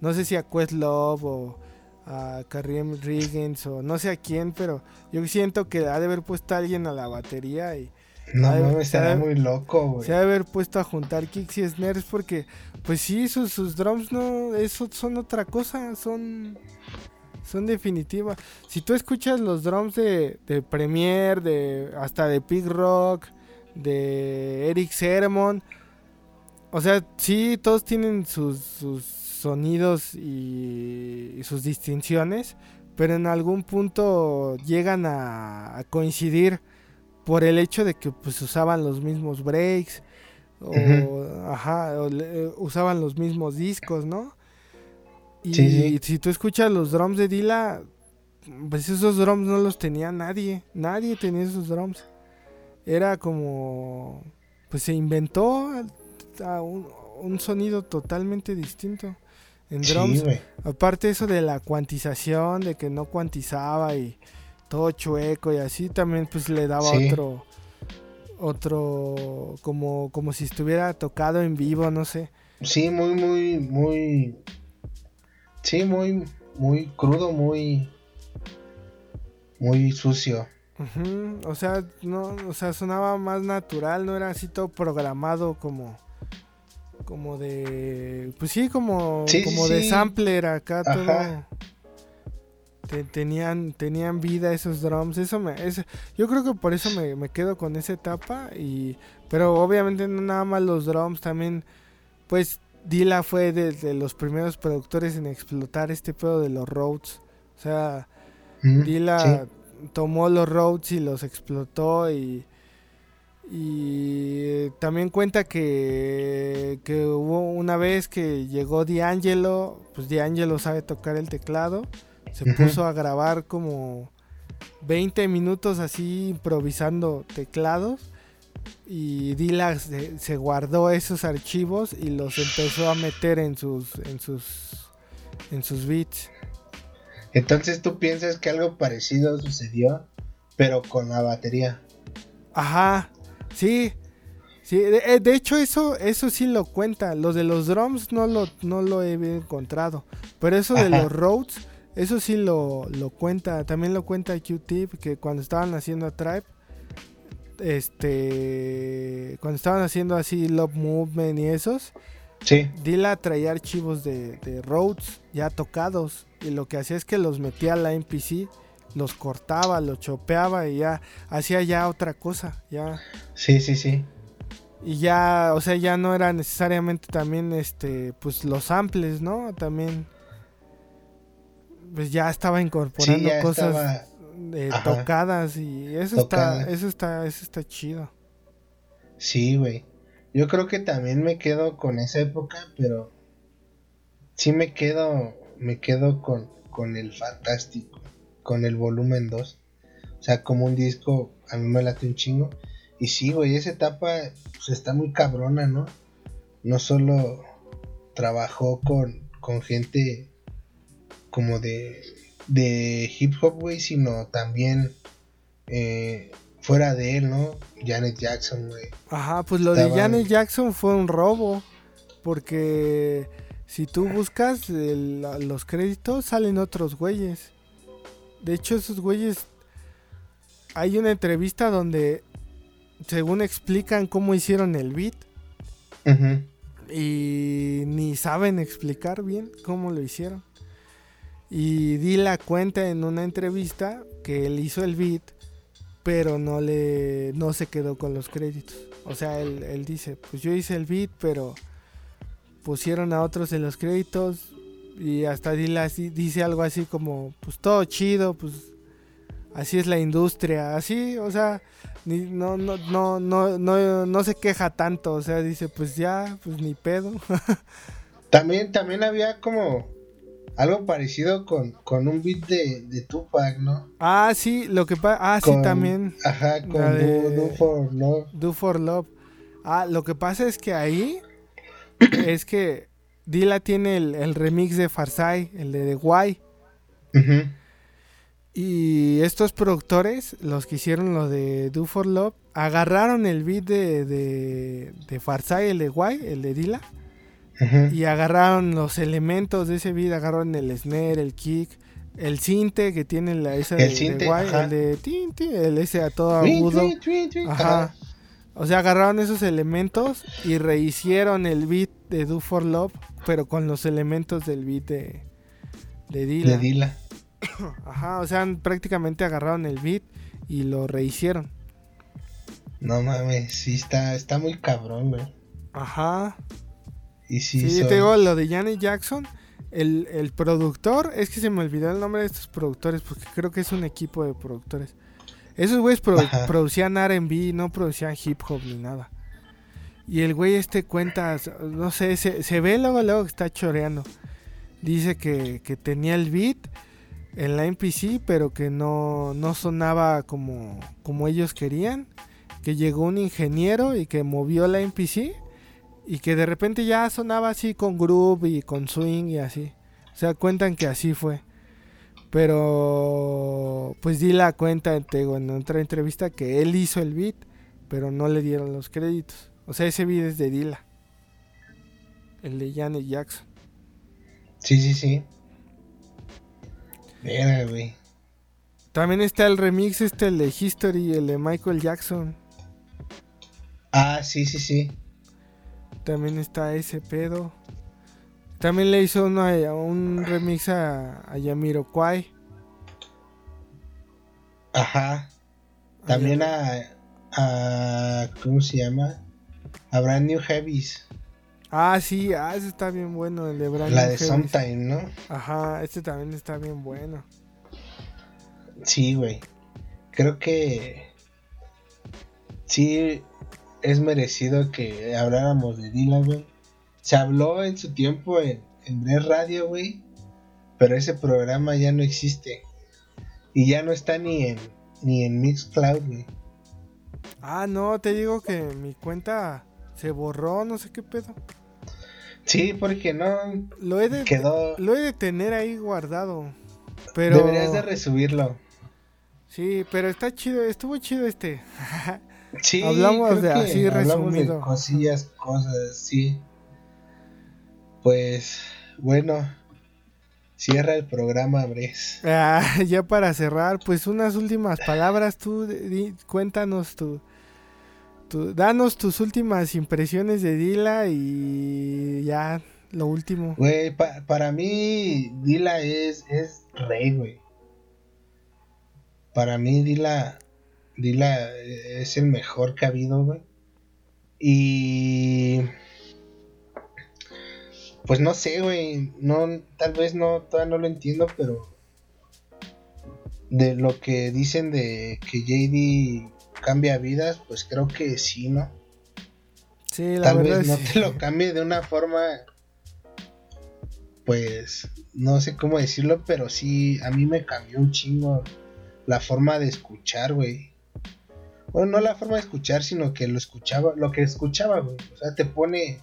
No sé si a Questlove o a Karim Riggins o no sé a quién, pero yo siento que ha de haber puesto a alguien a la batería y No mames, se estaría ha- muy loco, güey. se ha de haber puesto a juntar kicks y snares porque pues sí, sus, sus drums no, eso son otra cosa, son son definitivas. Si tú escuchas los drums de, de Premiere, de hasta de Pig Rock, de Eric Sermon, o sea, sí, todos tienen sus, sus sonidos y, y sus distinciones, pero en algún punto llegan a, a coincidir por el hecho de que pues usaban los mismos breaks o, ajá, o le- eh, usaban los mismos discos, ¿no? Y Sí, sí. si tú escuchas los drums de Dila, pues esos drums no los tenía nadie, nadie tenía esos drums. Era como, pues se inventó a un, un sonido totalmente distinto en Sí, drums. güey. Aparte eso de la cuantización, de que no cuantizaba y todo chueco y así, también pues le daba Sí. otro, otro, como, como si estuviera tocado en vivo, no sé. Sí, muy, muy, muy. Sí, muy, muy crudo, muy. muy sucio. O sea, no, o sea, sonaba más natural, no era así todo programado como como de pues sí, como Sí, sí, como de sampler acá Ajá. todo. Te- tenían tenían vida esos drums, eso me es- yo creo que por eso me, me quedo con esa etapa y pero obviamente no nada más los drums, también pues Dila fue de, de los primeros productores en explotar este pedo de los roads. O sea, Mm, Dila tomó los roads y los explotó y y también cuenta que, que hubo una vez que llegó D'Angelo, pues D'Angelo sabe tocar el teclado, se puso a grabar como 20 minutos así improvisando teclados y Dila se, se guardó esos archivos y los empezó a meter en sus en sus en sus beats. Entonces tú piensas que algo parecido sucedió, pero con la batería. Ajá, sí. Sí, de, eh, de hecho eso eso sí lo cuenta. Lo de los drums no lo, no lo he encontrado. Pero eso de los Rhodes, eso sí lo, lo cuenta. También lo cuenta Q-Tip, que cuando estaban haciendo Tribe, este, cuando estaban haciendo así Love Movement y esos, Sí. Dila traía archivos de, de Rhodes ya tocados. Y lo que hacía es que los metía a la MPC, los cortaba, los chopeaba y ya hacía ya otra cosa. Ya. Sí, sí, sí. Y ya, o sea, ya no era necesariamente también este, pues los samples, ¿no? También. Pues ya estaba incorporando Sí, ya cosas estaba. eh, tocadas y eso está, eso está, eso está chido. Sí, güey. Yo creo que también me quedo con esa época, pero sí me quedo, me quedo con, con el fantástico, con el volumen 2. O sea, como un disco, a mí me late un chingo. Y sí, güey, esa etapa pues, está muy cabrona, ¿no? No solo trabajó con, con gente como de, de hip hop, güey, sino también eh, fuera de él, ¿no? Janet Jackson, güey. Ajá, pues lo de Janet Jackson fue un robo. Porque si tú buscas el- los créditos, salen otros güeyes. De hecho, esos güeyes. Hay una entrevista donde, según explican cómo hicieron el beat, y ni saben explicar bien cómo lo hicieron. Y Dila cuenta en una entrevista que él hizo el beat, pero no le no se quedó con los créditos. O sea, él, él dice, pues yo hice el beat, pero pusieron a otros en los créditos y hasta dice algo así como, pues todo chido, pues así es la industria, así, o sea, no, no, no, no, no, no se queja tanto, o sea, dice, pues ya, pues ni pedo. También, también había como algo parecido con, con un beat de, de Tupac, ¿no? ah, sí, lo que pasa, ah, sí, Con- también, Ajá, con Do, Do for Love. Do for Love. Ah, lo que pasa es que ahí, es que Dila tiene el, el remix de Farsai, el de The Why. Ujú. Y estos productores, los que hicieron lo de Do for Love, agarraron el beat de, de, de Farsai, el de Why, el de Dila, Y agarraron los elementos de ese beat, agarraron el snare, el kick, el cinte que tiene la esa El de, cinte, de ajá. el de tin, tin, el ese a todo agudo. Ajá. Ajá. O sea, agarraron esos elementos y rehicieron el beat de Do for Love, pero con los elementos del beat de, de Dila. De Dila. Ajá, o sea, prácticamente agarraron el beat y lo rehicieron. No mames, sí está, está muy cabrón, güey. Ajá. Y sí, Sí, son- te digo, lo de Janet Jackson, el, el productor, es que se me olvidó el nombre de estos productores, porque creo que es un equipo de productores. Esos güeyes producían RB, no producían hip hop ni nada. Y el güey este cuenta, no sé, se, se ve luego, luego que está choreando. Dice que, que tenía el beat en la MPC, pero que no, no sonaba como, como ellos querían. Que llegó un ingeniero y que movió la MPC y que de repente ya sonaba así con groove y con swing y así. O sea, cuentan que así fue. Pero pues di la cuenta digo, en otra entrevista que él hizo el beat, pero no le dieron los créditos. O sea, ese beat es de Dila. El de Janet Jackson. Sí, sí, sí. Verga, güey. También está el remix este, el de History, el de Michael Jackson. Ah, sí, sí, sí. También está ese pedo. También le hizo uno a- un remix a, a Yamiroquai. Ajá. También a, a. ¿Cómo se llama? A Brand New Heavies. Ah, sí, ah, ese está bien bueno, el de Brandon La de. Sometime, ¿no? Ajá, este también está bien bueno. Sí, güey. Creo que. Sí, es merecido que habláramos de Dylan, güey. Se habló en su tiempo en, en Red Radio, güey. Pero ese programa ya no existe. Y ya no está ni en, ni en Mixcloud, güey. Ah, no, te digo que mi cuenta se borró, no sé qué pedo. Sí, porque no Lo he de, quedó. lo he de tener ahí guardado. Pero Deberías de resubirlo. Sí, pero está chido, estuvo chido este. Sí, Hablamos de así hablamos de cosillas, cosas, sí. Pues, bueno, cierra el programa, Bres. Ah, ya para cerrar, pues unas últimas palabras, tú di- cuéntanos tu, tu- danos tus últimas impresiones de Dila y ya lo último. Güey, pa- para mí, Dila es, es rey, güey. Para mí, Dila, Dila es el mejor que ha habido, güey. Y. Pues no sé, güey. No, tal vez no, todavía no lo entiendo, pero. De lo que dicen de que JD cambia vidas, pues creo que sí, ¿no? Sí, la Tal verdad vez no sí. te lo cambie de una forma, pues, no sé cómo decirlo, pero sí, a mí me cambió un chingo la forma de escuchar, güey. Bueno, no la forma de escuchar, sino que lo escuchaba, lo que escuchaba, güey. O sea, te pone,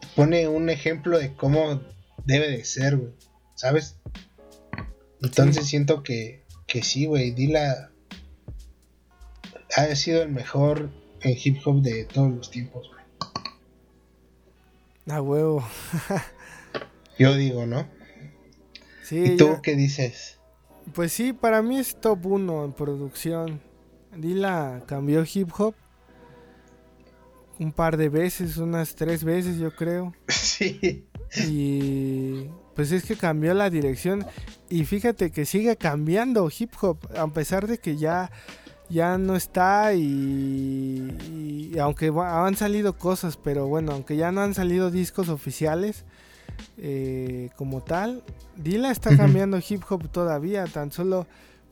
te pone un ejemplo de cómo debe de ser, güey. ¿Sabes? Entonces siento que, que sí, güey. Dila ha sido el mejor en hip hop de todos los tiempos, güey. A huevo. Yo digo, ¿no? Sí, ¿Y tú ya- qué dices? pues sí, para mí es top 1 en producción. Dila cambió hip hop un par de veces, unas tres veces yo creo. sí. Y pues es que cambió la dirección. Y fíjate que sigue cambiando hip hop. A pesar de que ya, ya no está. Y, y aunque han salido cosas. Pero bueno, aunque ya no han salido discos oficiales. eh, como tal. Dila está cambiando hip hop todavía. Tan solo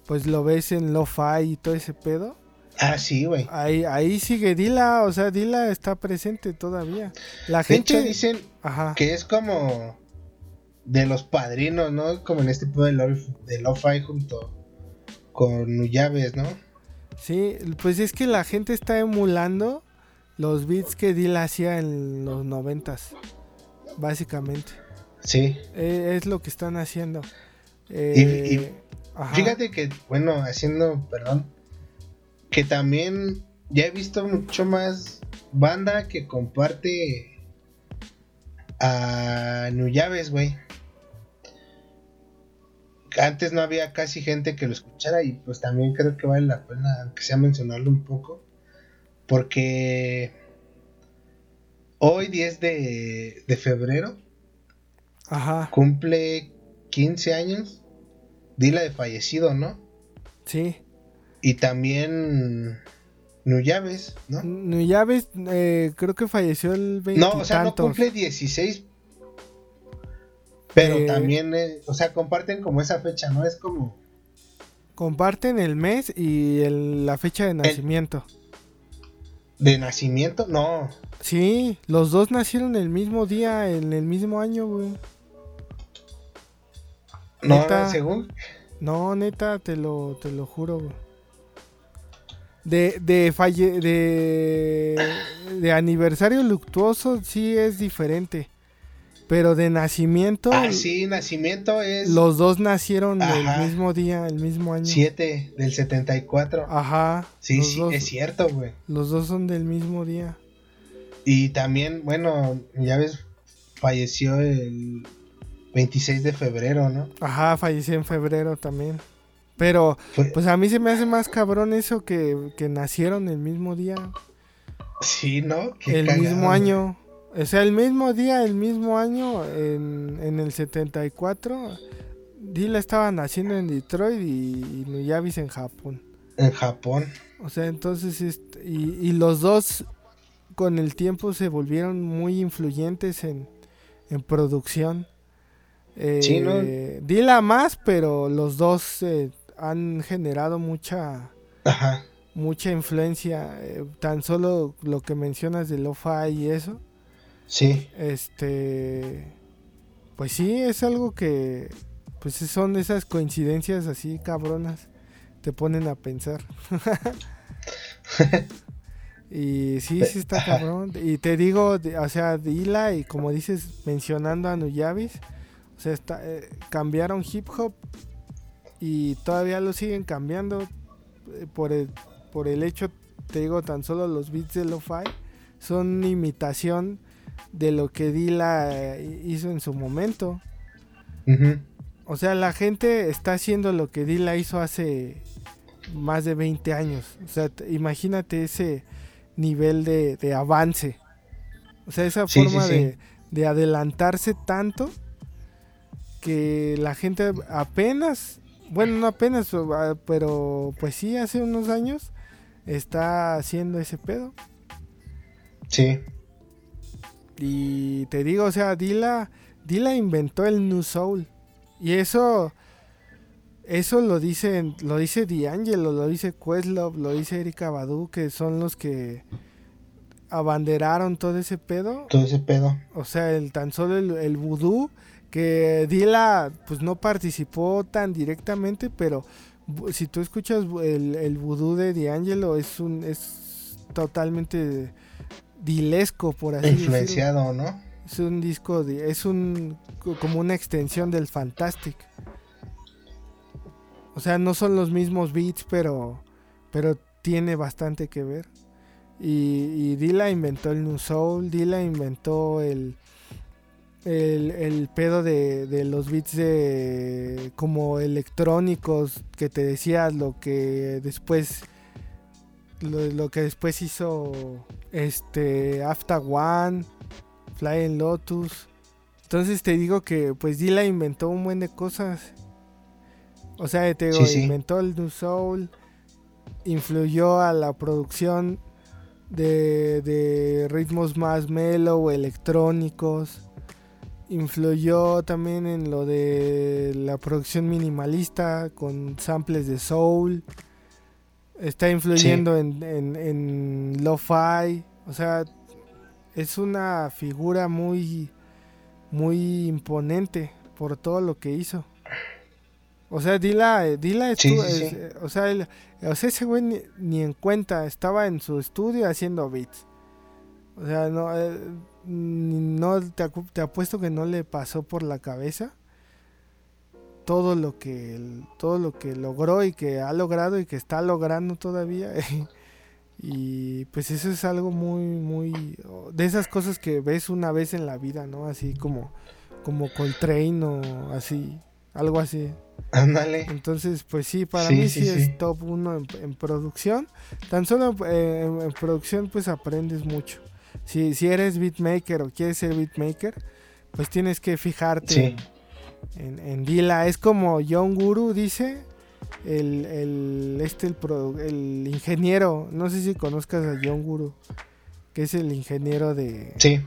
pues lo ves en lo-fi y todo ese pedo. Ah, sí, güey. Ahí, ahí sigue Dila. O sea, Dila está presente todavía. La De gente... hecho, dicen Ajá. que es como de los padrinos, ¿no? Como en este tipo de, lo, de Lo-Fi junto con Nuyaves, ¿no? Sí, pues es que la gente está emulando los beats que Dila hacía en los noventas, básicamente. Sí. Eh, es lo que están haciendo. Y- Eh, y ajá. Fíjate que, bueno, haciendo, perdón, que también ya he visto mucho más banda que comparte a Nuyaves, güey. Antes no había casi gente que lo escuchara y pues también creo que vale la pena, aunque sea mencionarlo un poco, porque hoy 10 de, de febrero Ajá, cumple 15 años Dila de fallecido, ¿no? sí. Y también Nuyaves, ¿no? Mm, Ya ves, eh, creo que falleció el No, o sea, no cumple 16. Pero Eh, también, eh, o sea, comparten como esa fecha, ¿no? Es como... Comparten el mes y el- la fecha de nacimiento. ¿De nacimiento? No. Sí, los dos nacieron el mismo día, en el mismo año, güey. No, Neta. según... No, neta, te lo, te lo juro, güey. De, de falle, de, de aniversario luctuoso sí es diferente. Pero de nacimiento, Ah, sí, nacimiento es los dos nacieron Ajá. el mismo día, el mismo año. 7 del 74. Ajá. sí, sí, dos, es cierto, güey. los dos son del mismo día. Y también, bueno, ya ves, falleció el 26 de febrero, ¿no? Ajá, falleció en febrero también. Pero, Fue- pues a mí se me hace más cabrón eso que, que nacieron el mismo día, Sí, ¿no? Qué el cagado. mismo año. O sea, el mismo día, el mismo año, en, en el 74, Dila estaba naciendo en Detroit y, y Nuyabis en Japón. En Japón. O sea, entonces, este, y, y los dos con el tiempo se volvieron muy influyentes en, en producción. Eh, Sí, ¿no? Dila más, pero los dos eh, han generado mucha Ajá. mucha influencia. eh, tan solo lo que mencionas de lo-fi y eso. Sí. Este, pues sí, es algo que, pues son esas coincidencias así cabronas, te ponen a pensar. y sí, sí está cabrón. Y te digo, o sea, Dila y como dices, mencionando a Nuyabis, o sea, está, eh, cambiaron hip hop y todavía lo siguen cambiando eh, por el, por el hecho, te digo, tan solo los beats de lo-fi son imitación de lo que Dila eh, hizo en su momento. O sea, la gente está haciendo lo que Dila hizo hace más de 20 años. O sea, imagínate ese nivel de, de avance. O sea, esa Sí, sí, forma sí. De, de adelantarse tanto que la gente apenas, bueno, no apenas, ah, pero pues sí, hace unos años está haciendo ese pedo. Sí. Y te digo, o sea, Dila, Dila inventó el New Soul. Y eso, eso lo dice, lo dice D'Angelo, lo dice Questlove, lo dice Erika Badu, que son los que abanderaron todo ese pedo. Todo ese pedo. O sea, el tan solo el, el vudú, que Dila pues no participó tan directamente, pero si tú escuchas el, el vudú de D'Angelo es un es totalmente dilesco por así decirlo. Influenciado, ¿no? Es un disco de, es un co- como una extensión del Fantastic. O sea, no son los mismos beats, pero pero tiene bastante que ver. Y, y Dilla inventó el New Soul, Dilla inventó el el, el pedo de, de los beats de como electrónicos que te decía lo que después lo, lo que después hizo este After One Flying Lotus. Entonces te digo que pues Dilla inventó un buen de cosas. O sea, te digo, Sí, sí. inventó el New Soul, influyó a la producción de, de ritmos más mellow, electrónicos. Influyó también en lo de la producción minimalista con samples de soul. Está influyendo en, en, en lo-fi. O sea, es una figura muy muy imponente por todo lo que hizo. O sea, Dila, Dila Sí, estuvo- sí, es- sí. o sea, el- o sea, ese güey ni, ni en cuenta, estaba en su estudio haciendo beats. O sea, no, eh, no te, te apuesto que no le pasó por la cabeza todo lo que todo lo que logró y que ha logrado y que está logrando todavía. y pues eso es algo muy muy de esas cosas que ves una vez en la vida, ¿no? Así como como Coltrane o así, algo así. Ándale. Entonces, pues sí, para Sí, mí sí, es top uno en, en producción. Tan solo eh, en, en producción pues aprendes mucho. Si, si eres beatmaker o quieres ser beatmaker, pues tienes que fijarte Sí. en, en, Dilla. Es como John Guru dice, el, el, este, el, el ingeniero, no sé si conozcas a John Guru, que es el ingeniero de, Sí.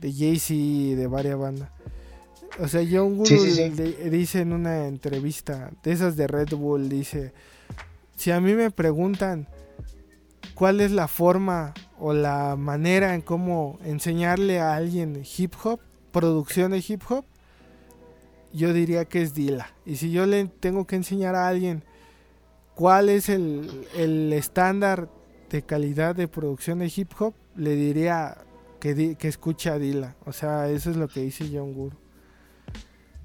de Jay-Z y de varias bandas. O sea, John Guru Sí, dice en una entrevista de esas de Red Bull, dice, si a mí me preguntan cuál es la forma o la manera en cómo enseñarle a alguien hip hop, producción de hip hop, yo diría que es Dila. Y si yo le tengo que enseñar a alguien cuál es el, el estándar de calidad de producción de hip hop, le diría que, que escuche a Dila. O sea, eso es lo que dice John Guru.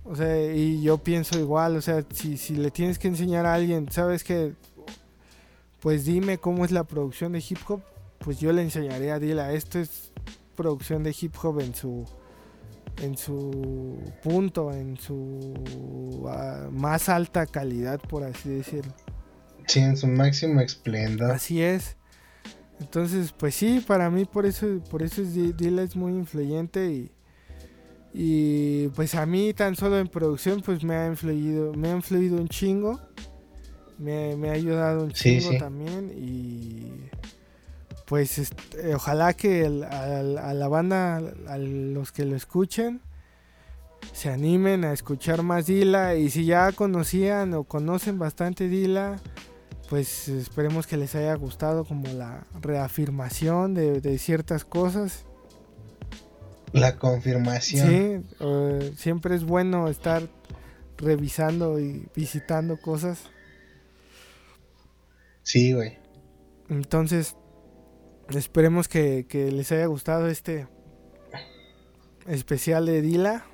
O sea, y yo pienso igual, o sea, si, si le tienes que enseñar a alguien, ¿sabes que Pues dime cómo es la producción de hip hop, pues yo le enseñaría a Dila, esto es producción de hip hop en su en su punto, en su ah, más alta calidad, por así decirlo. Sí, en su máximo esplendor. Así es. Entonces, pues sí, para mí por eso, por eso es Di- Dila es muy influyente y, y pues a mí tan solo en producción pues me ha influido, me ha influido un chingo, me, me ha ayudado un chingo sí. también y pues est- eh, ojalá que el- al- a la banda, a los que lo escuchen, se animen a escuchar más Dila y si ya conocían o conocen bastante Dila, pues esperemos que les haya gustado como la reafirmación de, de ciertas cosas. La confirmación. Sí, siempre es bueno estar revisando y visitando cosas. Sí, güey. Entonces, esperemos que, que les haya gustado este especial de Dila.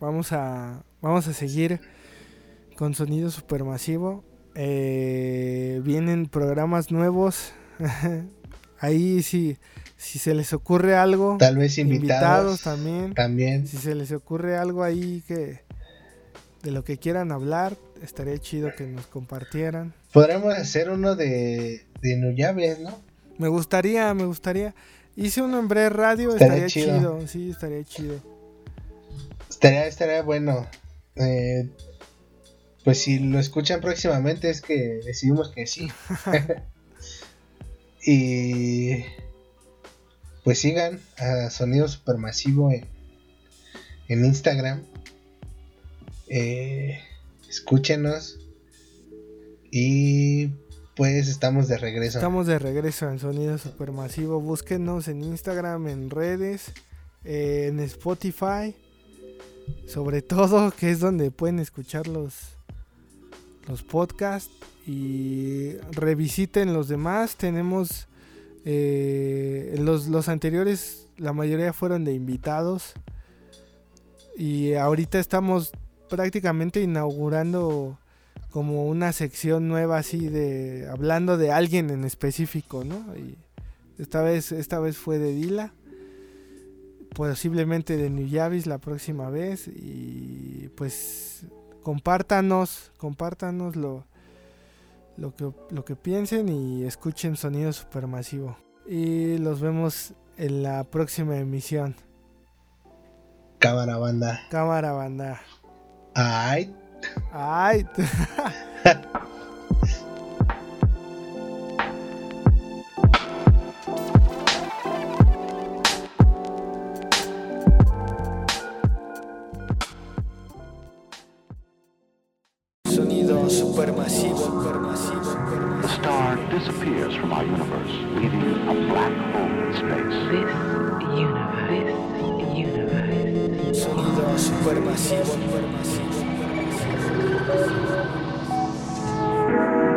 Vamos a, vamos a seguir con sonido supermasivo. Eh, vienen programas nuevos. Ahí si, si se les ocurre algo, Tal vez invitados invitados. también. También. Si se les ocurre algo ahí que de lo que quieran hablar, estaría chido que nos compartieran. Podríamos hacer uno de, de Nuyaves, ¿no? Me gustaría, me gustaría. Hice uno en Bre Radio, Estaría estaría chido. chido. Sí, estaría chido. Estaría, estaría bueno. Eh, pues si lo escuchan próximamente es que decidimos que sí. y pues sigan a Sonido Supermasivo en, en Instagram. Eh, escúchenos. Y pues estamos de regreso. Estamos de regreso en Sonido Supermasivo. Búsquenos en Instagram, en redes, eh, en Spotify. Sobre todo, que es donde pueden escuchar los, los podcasts. Y revisiten los demás. Tenemos eh, los, los anteriores, la mayoría fueron de invitados. Y ahorita estamos prácticamente inaugurando como una sección nueva así de hablando de alguien en específico, ¿no? Y esta vez esta vez fue de Dila, posiblemente de New Yavis la próxima vez y pues compártanos, compártanos lo lo que lo que piensen y escuchen sonido supermasivo. Y los vemos en la próxima emisión. Cámara banda. Cámara banda. Ay, Ay. Sonido supermasivo, supermasivo, The supermasivo. star disappears from our universe, leaving a black hole in space. This universe, this universe Sonido supermasivo, supermasivo, supermasivo. Thank you.